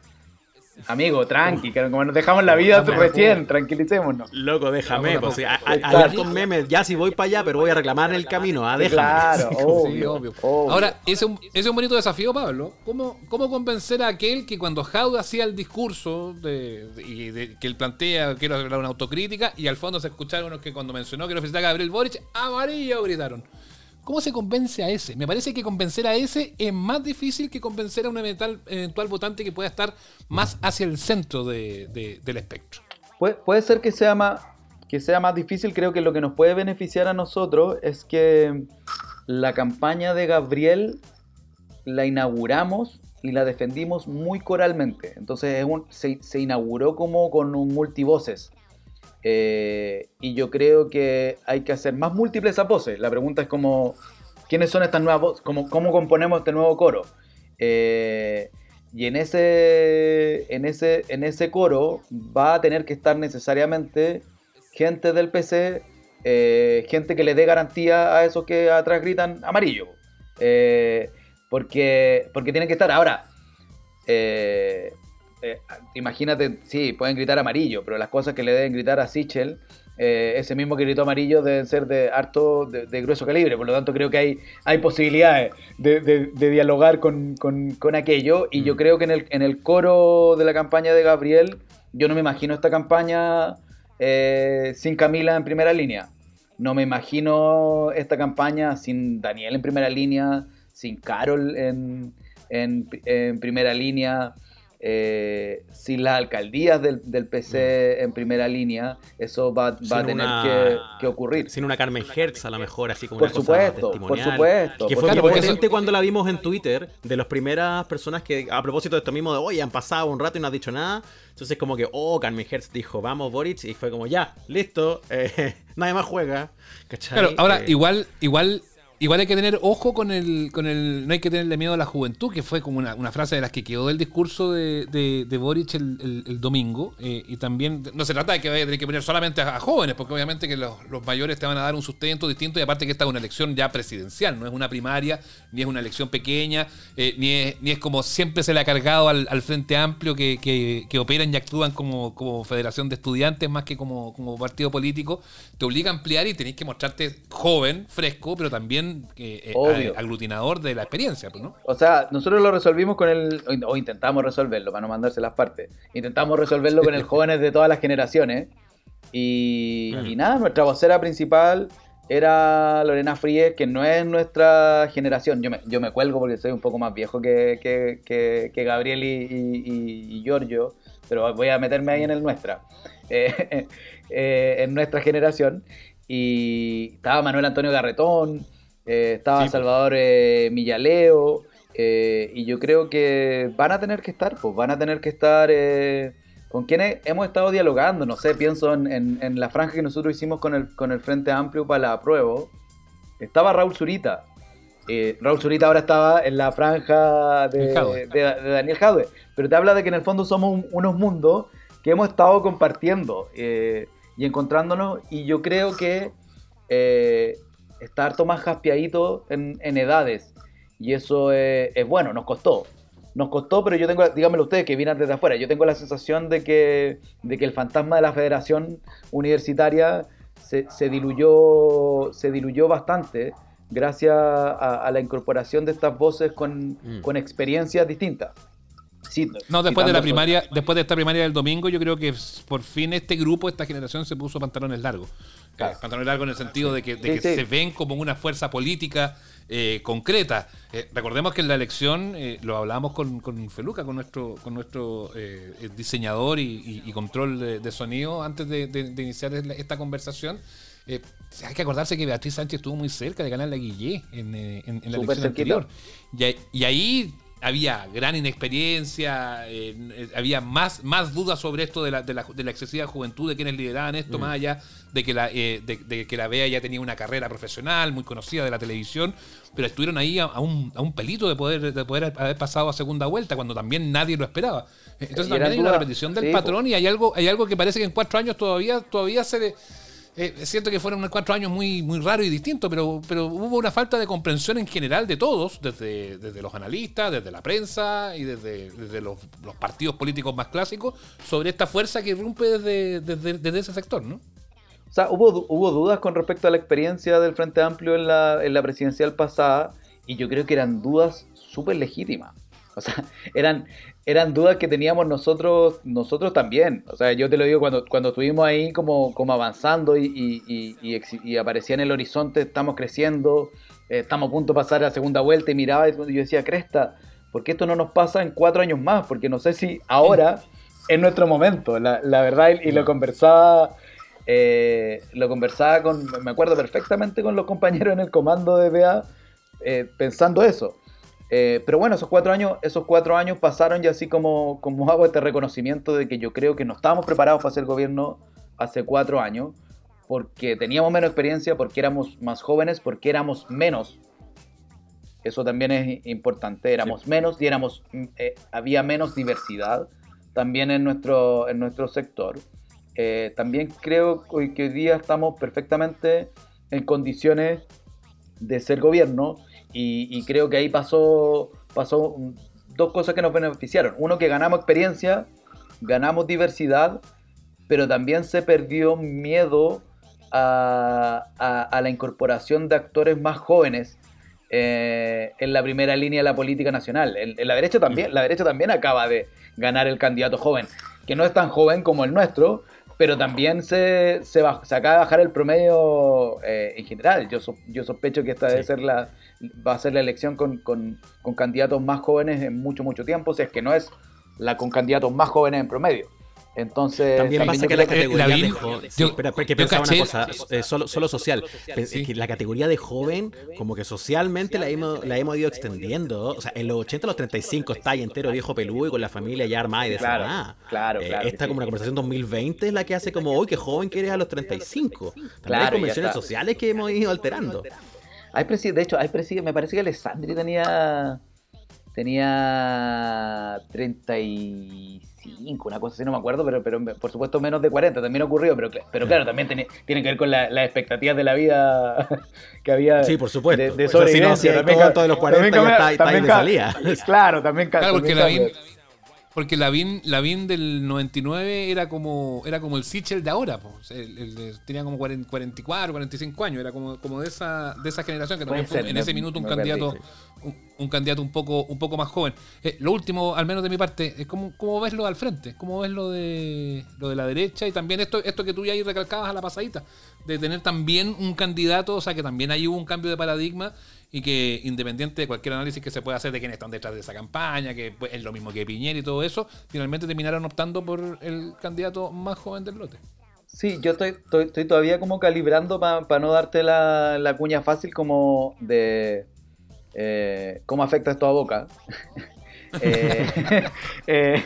Amigo, tranqui, que como nos dejamos la vida recién, tranquilicémonos. Loco, déjame. Pues, a- memes. Ya si voy para allá, pero voy a reclamar en el camino. Ah, déjame. Claro, Sí, obvio, (laughs) obvio. obvio. Ahora, ese es, un, bonito desafío, Pablo. ¿Cómo, cómo convencer a aquel que cuando Jaude hacía el discurso de, de- y de- que él plantea, quiero hacer una autocrítica, y al fondo se escucharon unos que cuando mencionó que lo a Gabriel Boric, amarillo gritaron. ¿Cómo se convence a ese? Me parece que convencer a ese es más difícil que convencer a un eventual, eventual votante que pueda estar más hacia el centro de- de- del espectro. Puede, puede ser que sea, más, que sea más difícil, creo que lo que nos puede beneficiar a nosotros es que la campaña de Gabriel la inauguramos y la defendimos muy coralmente. Entonces es un- se, se inauguró como con un multivoces. Eh, y yo creo que hay que hacer más múltiples voces. La pregunta es como, ¿quiénes son estas nuevas voces? ¿Cómo, componemos este nuevo coro? Eh, y en ese, en, ese, en ese coro va a tener que estar necesariamente gente del PC, eh, gente que le dé garantía a esos que atrás gritan amarillo. Porque, porque tienen que estar. Ahora, eh, imagínate, sí, pueden gritar amarillo, pero las cosas que le deben gritar a Sichel, eh, ese mismo que gritó amarillo, deben ser de harto, de, de grueso calibre. Por lo tanto, creo que hay, hay posibilidades de, de- de dialogar con, con- con aquello. Y yo Mm. creo que en el, en el coro de la campaña de Gabriel, yo no me imagino esta campaña eh, sin Camila en primera línea. No me imagino esta campaña sin Daniel en primera línea, sin Carol en, en- en primera línea, eh, sin las alcaldías del, del PC en primera línea. Eso va, va a tener una- que, que ocurrir. Sin una Carmen Hertz, a lo mejor, así como Por una cosa supuesto, por testimonial. supuesto. Que por fue Claro, muy porque potente eso- cuando la vimos en Twitter, de las primeras personas que, a propósito de esto mismo, de oye, han pasado un rato y no has dicho nada. Entonces, como que, oh, Carmen Hertz dijo, vamos, Boric, y fue como, ya, listo, eh, (laughs) nadie más juega. ¿Cachai? Claro, ahora Eh, igual, igual, igual hay que tener ojo con el, con el, no hay que tenerle miedo a la juventud, que fue como una, frase de las que quedó del discurso de, de, de Boric el, domingo. eh, y también no se trata de que vaya a tener que poner solamente a, jóvenes, porque obviamente que los, los mayores te van a dar un sustento distinto y aparte que esta es una elección ya presidencial, no es una primaria, ni es una elección pequeña, eh, ni, es, ni es como siempre se le ha cargado al, al Frente Amplio que, que, que operan y actúan como, como federación de estudiantes más que como, como partido político. Te obliga a ampliar y tenés que mostrarte joven, fresco, pero también eh, eh, aglutinador de la experiencia, pues, ¿no? O sea, nosotros lo resolvimos con el. O intentamos resolverlo, para no mandarse las partes. Intentamos resolverlo con el (laughs) jóvenes de todas las generaciones. Y, y nada, nuestra vocera principal era Lorena Fríes, que no es nuestra generación. Yo me, yo me cuelgo porque soy un poco más viejo que, que, que- que Gabriel y, y- y Giorgio, pero voy a meterme ahí en el nuestra. (laughs) Eh, eh, en nuestra generación. Y estaba Manuel Antonio Garretón, eh, estaba Sí, pues. Salvador eh, Millaleo, eh, y yo creo que van a tener que estar, pues van a tener que estar con quienes hemos estado dialogando. No sé, pienso en, en- en la franja que nosotros hicimos con el, con el Frente Amplio para la apruebo. Estaba Raúl Zurita. Raúl Zurita ahora estaba en la franja de, Daniel Jadwe. Pero te habla de que en el fondo somos un- unos mundos que hemos estado compartiendo y encontrándonos. Y yo creo que eh, está harto más jaspeadito en, en edades. Y eso es, es bueno, nos costó. Nos costó, pero yo tengo, díganmelo ustedes que vienen desde afuera, yo tengo la sensación de que, de que el fantasma de la federación universitaria se, se diluyó, se diluyó bastante gracias a, a la incorporación de estas voces con, Mm. con experiencias distintas. Sí, No, después de la primaria, después de esta primaria del domingo, yo creo que por fin este grupo, esta generación, se puso pantalones largos. Claro. Eh, pantalones largos en el sentido de que, de Sí, que sí. se ven como una fuerza política eh, concreta. Eh, recordemos que en la elección, eh, lo hablamos con, con Feluca, con nuestro, con nuestro eh, eh, diseñador y, y- y control de, de sonido, antes de, de- de iniciar esta- conversación. Eh, hay que acordarse que Beatriz Sánchez estuvo muy cerca de ganar la Guillé en, eh, en- en la elección anterior. Y ahí había gran inexperiencia, eh, eh, había más, más dudas sobre esto de la, de, la, de la excesiva juventud de quienes lideraban esto, más allá de que, la, eh, de, de que la Bea ya tenía una carrera profesional muy conocida de la televisión, pero estuvieron ahí a, a un, a un pelito de poder, de poder haber pasado a segunda vuelta cuando también nadie lo esperaba. Entonces también hay una repetición del sí, patrón y hay algo, hay algo que parece que en cuatro años todavía, todavía se... le- eh, es cierto que fueron unos cuatro años muy, muy raros y distintos, pero, pero hubo una falta de comprensión en general de todos, desde, desde los analistas, desde la prensa y desde, desde los, partidos políticos más clásicos, sobre esta fuerza que irrumpe desde, desde, desde ese sector, ¿no? O sea, hubo, hubo dudas con respecto a la experiencia del Frente Amplio en la, en la presidencial pasada y yo creo que eran dudas súper legítimas. O sea, (laughs) eran, eran dudas que teníamos nosotros nosotros también. O sea, yo te lo digo, cuando, cuando estuvimos ahí como, como avanzando y, y, aparecía en el horizonte, estamos creciendo, eh, estamos a punto de pasar a la segunda vuelta y miraba y yo decía, Cresta, ¿por qué esto no nos pasa en cuatro años más? Porque no sé si ahora es nuestro momento, la, la verdad, y, y lo conversaba eh, lo conversaba con, me acuerdo perfectamente con los compañeros en el comando de BA, eh, pensando eso. Eh, pero bueno, esos cuatro años, esos cuatro años pasaron y así como, como hago este reconocimiento de que yo creo que no estábamos preparados para hacer gobierno hace cuatro años, porque teníamos menos experiencia, porque éramos más jóvenes, porque éramos menos. Eso también es importante, éramos menos y éramos, mm, eh, había menos diversidad también en nuestro, en nuestro sector. Eh, también creo que hoy día estamos perfectamente en condiciones de ser gobierno y, y creo que ahí pasó, pasó mm, dos cosas que nos beneficiaron. Uno, que ganamos experiencia, ganamos diversidad, pero también se perdió miedo a, a- a la incorporación de actores más jóvenes eh, en la primera línea de la política nacional. En, en la derecha también, la derecha también acaba de ganar el candidato joven, que no es tan joven como el nuestro, pero también se, se, baj- se acaba de bajar el promedio eh, en general. Yo, so- yo sospecho que esta debe ser la, va a ser la elección con, con- con candidatos más jóvenes en mucho, mucho tiempo, si es que no es la con candidatos más jóvenes en promedio. Entonces, También también pasa que la que categoría Lavín- de joven. espera, porque pensaba una cosa, eh, solo, solo social. Sí. que la categoría de joven, como que socialmente la hemos, la hemos ido extendiendo. O sea, en los 80, los 35 está ahí entero viejo peludo y con la familia ya armada y Claro, desarmada. claro, Eh, claro que esta sí. como una conversación 2020 es la que hace como, hoy qué joven que eres a los 35. También Claro, hay convenciones sociales que hemos ido alterando. Hay presi- de hecho, hay presi- me parece que Alessandri tenía tenía 35, una cosa así, no me acuerdo, pero, pero por supuesto menos de 40, también ocurrió, pero, pero claro, también tiene, tiene que ver con la- las expectativas de la vida (laughs) que había Sí, por supuesto. de, de O sea, si no, sobrevivencia. si También todo de los 40 también ya está- está ahí también de salida. Claro, también Claro, porque también Lavín, cambia. Porque Lavín, Lavín del 99 era como era como el Sichel de ahora, sea, el- el tenía como 40 44, 45 años, era como, como de esa de esa generación que también fue ser, en me- ese minuto un candidato un, un candidato un poco, un poco más joven. Eh, lo último, al menos de mi parte, es cómo, cómo ves lo al frente, cómo ves lo de lo de la derecha y también esto, esto que tú ya ahí recalcabas a la pasadita, de tener también un candidato, o sea que también ahí hubo un cambio de paradigma y que independiente de cualquier análisis que se pueda hacer de quiénes están detrás de esa campaña, que pues, es lo mismo que Piñera y todo eso, finalmente terminaron optando por el candidato más joven del lote. Sí, yo estoy, estoy, estoy todavía como calibrando para no darte la, la cuña fácil como de eh, cómo afecta esto a Boca. (laughs) Eh, (laughs) eh,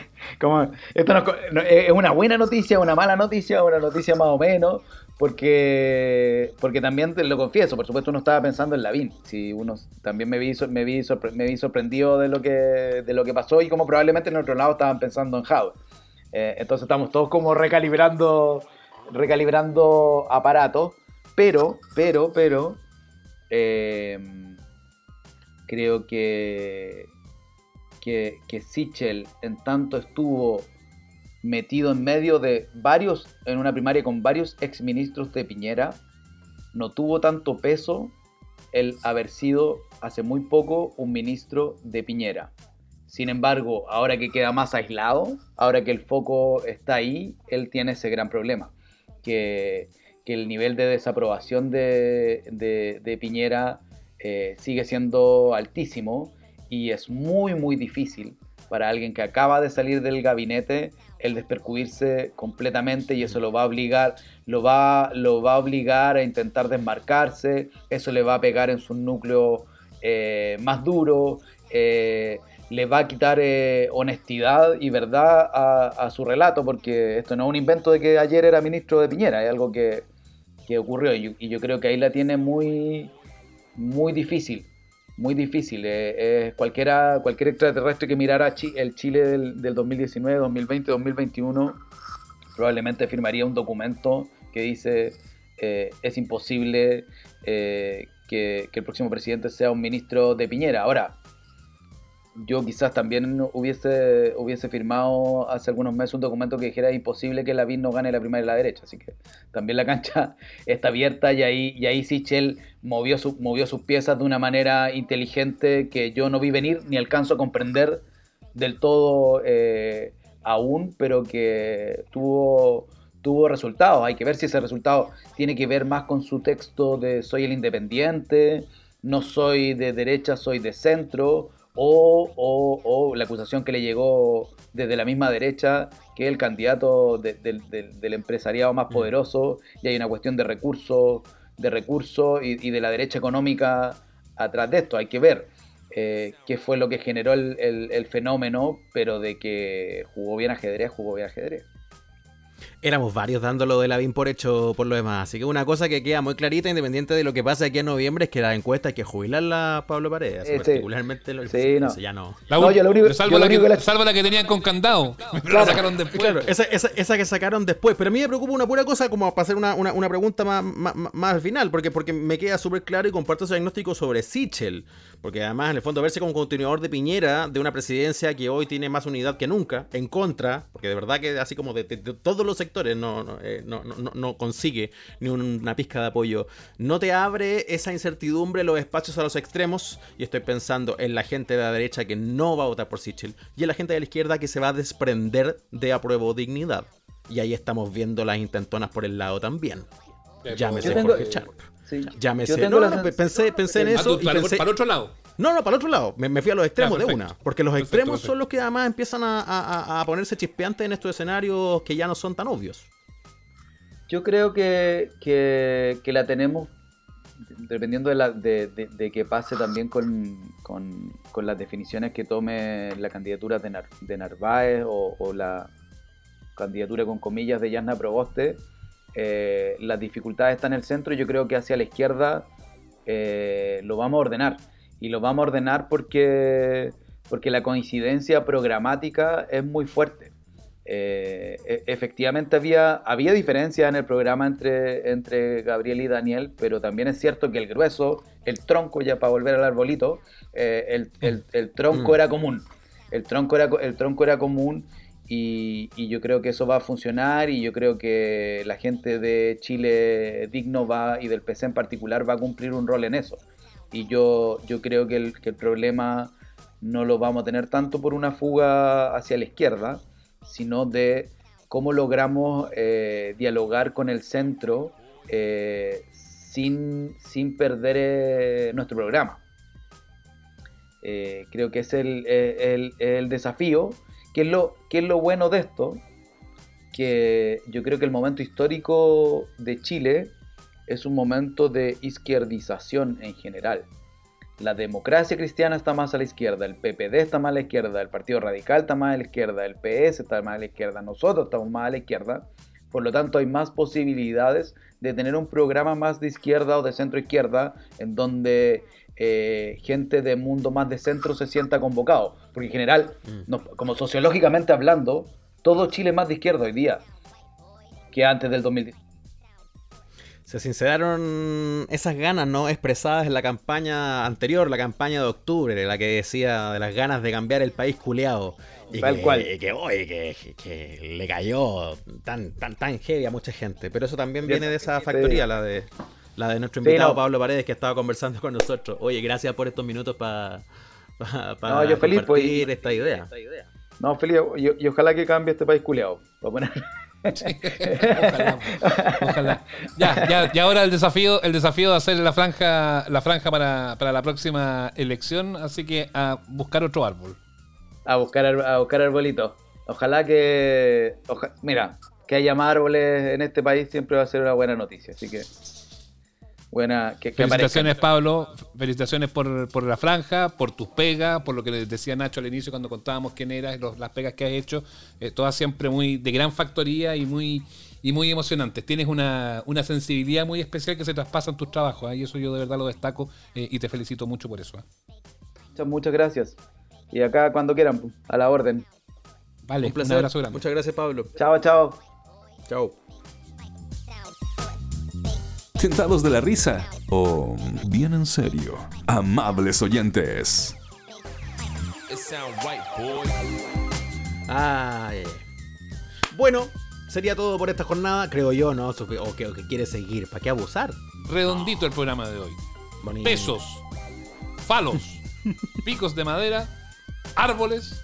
es una buena noticia, una mala noticia, una noticia más o menos, porque porque también te lo confieso, por supuesto uno estaba pensando en Lavín, si uno también me vi, me vi, me vi sorprendido de lo que de lo que pasó y como probablemente en otro lado estaban pensando en Jao. Eh, entonces estamos todos como recalibrando recalibrando aparatos, pero pero pero eh, creo que, que, que Sichel en tanto estuvo metido en medio de varios, en una primaria con varios exministros de Piñera, no tuvo tanto peso el haber sido hace muy poco un ministro de Piñera. Sin embargo, ahora que queda más aislado, ahora que el foco está ahí, él tiene ese gran problema. Que, que el nivel de desaprobación de, de- Piñera eh, sigue siendo altísimo y es muy, muy difícil para alguien que acaba de salir del gabinete el despercudirse completamente y eso lo va a obligar, lo va, lo va a obligar a intentar desmarcarse, eso le va a pegar en su núcleo eh, más duro, eh, le va a quitar eh, honestidad y verdad a, a su relato, porque esto no es un invento de que ayer era ministro de Piñera, es algo que, que ocurrió y, y yo creo que ahí la tiene muy, muy difícil, muy difícil. eh, eh, cualquiera, cualquier extraterrestre que mirara Chi- el Chile del, del 2019, 2020, 2021, probablemente firmaría un documento que dice eh, es imposible que el próximo presidente sea un ministro de Piñera. Ahora, yo quizás también hubiese, hubiese firmado hace algunos meses un documento que dijera imposible que Lavín no gane la primaria de la derecha. Así que también la cancha (laughs) está abierta y ahí, y ahí Sichel movió, su- movió sus piezas de una manera inteligente que yo no vi venir ni alcanzo a comprender del todo eh, aún, pero que tuvo, tuvo resultados. Hay que ver si ese resultado tiene que ver más con su texto de soy el independiente, no soy de derecha, soy de centro, o, o- o la acusación que le llegó desde la misma derecha, que es el candidato de- del- empresariado más poderoso, y hay una cuestión de recursos de recursos y, y de la derecha económica atrás de esto. Hay que ver eh, qué fue lo que generó el, el- el fenómeno, pero de que jugó bien ajedrez, jugó bien ajedrez. Éramos varios dándolo de Lavín por hecho por lo demás. Así que una cosa que queda muy clarita, independiente de lo que pase aquí en noviembre, es que la encuesta hay que jubilarla a Pablo Paredes. Eh, sí. particularmente lo Sí, no. ya no. La No, ul- yo lo único- salvo, yo la único que, que la- salvo la que tenían con candado. Pero (laughs) la sacaron después. Claro, esa, esa, esa que sacaron después. Pero a mí me preocupa una pura cosa, como para hacer una, una, una pregunta más, más, más al final, porque, porque me queda súper claro y comparto ese diagnóstico sobre Sichel. Porque además, en el fondo, verse como continuador de Piñera, de una presidencia que hoy tiene más unidad que nunca, en contra, porque de verdad que así como de, de- de todos los sectores no, no, eh, no, no- no- no consigue ni una pizca de apoyo, no te abre esa incertidumbre los espacios a los extremos. Y estoy pensando en la gente de la derecha que no va a votar por Sichel y en la gente de la izquierda que se va a desprender de apruebo dignidad. Y ahí estamos viendo las intentonas por el lado también. Llámese Yo tengo- Jorge Sharp. Sí. Llámese. Yo tengo No, la no, sens- pensé, pensé en eso tú, y para, pensé. para otro lado. No, no, para el otro lado. Me, me fui a los extremos Ya, de una. Porque los Perfecto, extremos son los que además empiezan a, a- a- a ponerse chispeantes en estos escenarios que ya no son tan obvios. Yo creo que, que- que la tenemos, dependiendo de, la, de, de- de que pase también con, con- con las definiciones que tome la candidatura de, Nar- de Narváez o, o la candidatura con comillas de Yasna Proboste, eh, las dificultades están en el centro y yo creo que hacia la izquierda eh, lo vamos a ordenar. Y lo vamos a ordenar porque, porque la coincidencia programática es muy fuerte. Eh, e- efectivamente había, había diferencias en el programa entre, entre Gabriel y Daniel, pero también es cierto que el grueso, el tronco, ya para volver al arbolito, el, el- el tronco Mm. era común. El tronco era, el tronco era común y, y yo creo que eso va a funcionar y yo creo que la gente de Chile Digno va y del PC en particular va a cumplir un rol en eso. y yo, yo creo que el, que el problema no lo vamos a tener tanto por una fuga hacia la izquierda, sino de cómo logramos eh, dialogar con el centro eh, sin, sin perder eh, nuestro programa. Eh, creo que es el, el- el desafío. ¿Qué es, lo, ¿Qué es lo bueno de esto? Que yo creo que el momento histórico de Chile es un momento de izquierdización en general. La democracia cristiana está más a la izquierda, el PPD está más a la izquierda, el Partido Radical está más a la izquierda, el PS está más a la izquierda, nosotros estamos más a la izquierda. Por lo tanto, hay más posibilidades de tener un programa más de izquierda o de centro izquierda en donde eh, gente de mundo más de centro se sienta convocado. Porque en general, no- como sociológicamente hablando, todo Chile es más de izquierda hoy día que antes del 2010. Se sinceraron esas ganas no expresadas en la campaña anterior, la campaña de octubre, la que decía de las ganas de cambiar el país culeado. Y Tal que, cual. y que, oye, que, que le cayó tan, tan, tan heavy a mucha gente. Pero eso también viene de esa factoría, la de la de nuestro Sí, invitado no. Pablo Paredes, que estaba conversando con nosotros. Oye, gracias por estos minutos para No, yo feliz, pues, compartir y- esta idea. No, feliz, y, y ojalá que cambie este país culiado. poner... (laughs) (laughs) ojalá, ojalá. Ya, ya, y ahora el desafío, el desafío de hacer la franja, la franja para, para la próxima elección, así que a buscar otro árbol. a buscar ar- a buscar arbolitos. Ojalá que oja- mira, que haya más árboles en este país siempre va a ser una buena noticia, así que buena que, que Felicitaciones, aparezcan. Pablo. Felicitaciones por, por la franja, por tus pegas, por lo que les decía Nacho al inicio cuando contábamos quién eras, los- las pegas que has hecho. eh, todas siempre muy de gran factoría y muy y muy emocionantes. Tienes una, una sensibilidad muy especial que se traspasa en tus trabajos. ¿ah? Y eso yo de verdad lo destaco eh, y te felicito mucho por eso. Muchas, muchas gracias. Y acá cuando quieran, a la orden. Vale, Un un, placer. abrazo grande. Muchas gracias, Pablo. Chao, chao. Chao. ¿Tentados de la risa? ¿O bien en serio? Amables oyentes. Ay. Bueno, sería todo por esta jornada, creo yo, ¿no? O que, o que- o que quiere seguir. ¿Para qué abusar? Redondito el programa de hoy. Bonito. Pesos, falos, (laughs) picos de madera, árboles.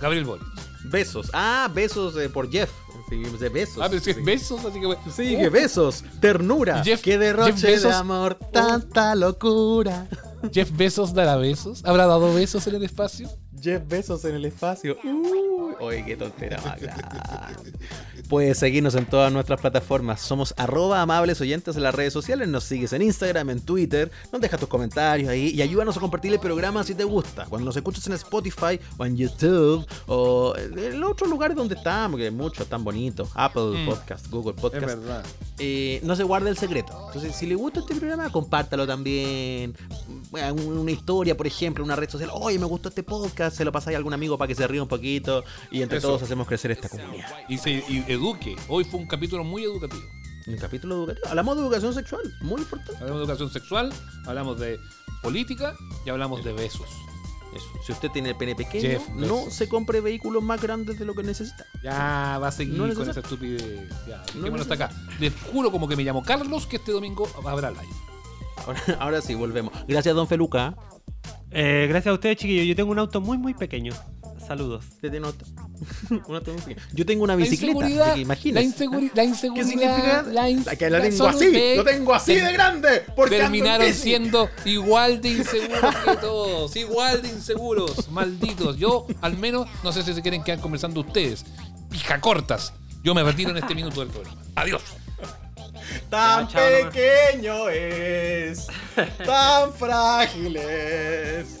Gabriel Boric. Besos. Ah, besos eh, por Jeff. Sí, de besos. Ah, pero es Sí. besos, así que. bueno. Sí, Uh, que besos. Ternura. Jeff- qué derroche Jeff de amor. Tanta locura. Jeff Besos dará besos. ¿Habrá dado besos en el espacio? Jeff Besos en el espacio. Uy, oye, qué tontera más. Puedes seguirnos en todas nuestras plataformas. Somos arroba amables oyentes en las redes sociales. Nos sigues en Instagram, en Twitter. Nos dejas tus comentarios ahí y ayúdanos a compartir el programa si te gusta. Cuando nos escuchas en Spotify o en YouTube o en otros lugares donde estamos, que muchos tan bonitos. Apple Mm. Podcast, Google Podcast. verdad. eh, no se guarda el secreto. Entonces, si le gusta este programa, compártalo también. Una historia, por ejemplo, una red social. Oye, me gustó este podcast. Se lo pasáis a algún amigo para que se ríe un poquito. Y entre Eso. todos hacemos crecer esta comunidad. Y se y eduque. Hoy fue un capítulo muy educativo. Un capítulo educativo. Hablamos de educación sexual. Muy importante. Hablamos de educación sexual, hablamos de política y hablamos de besos. Eso. Si usted tiene el pene pequeño, Jeff no se compre vehículos más grandes de lo que necesita. Ya va a seguir No con necesario. esa estupidez. Ya, No hasta acá. Les juro como que me llamo Carlos que este domingo habrá live. Ahora, ahora sí, volvemos. Gracias, don Feluca. Eh, gracias a ustedes, chiquillos. Yo tengo un auto muy, muy pequeño. Saludos. Usted (laughs) tiene otro- un auto muy pequeño. Yo tengo una La bicicleta. inseguridad, así que imagínese. la, inseguri- la inseguridad, ¿Qué significa? la ins- La que la tengo así, lo tengo así de grande. Porque Terminaron siendo igual de inseguros que todos, igual de inseguros, malditos. Yo, al menos, no sé si se quieren quedar conversando ustedes. Pija cortas. Yo me retiro en este minuto del programa. Adiós. Tan nomás. pequeño es, tan frágil es.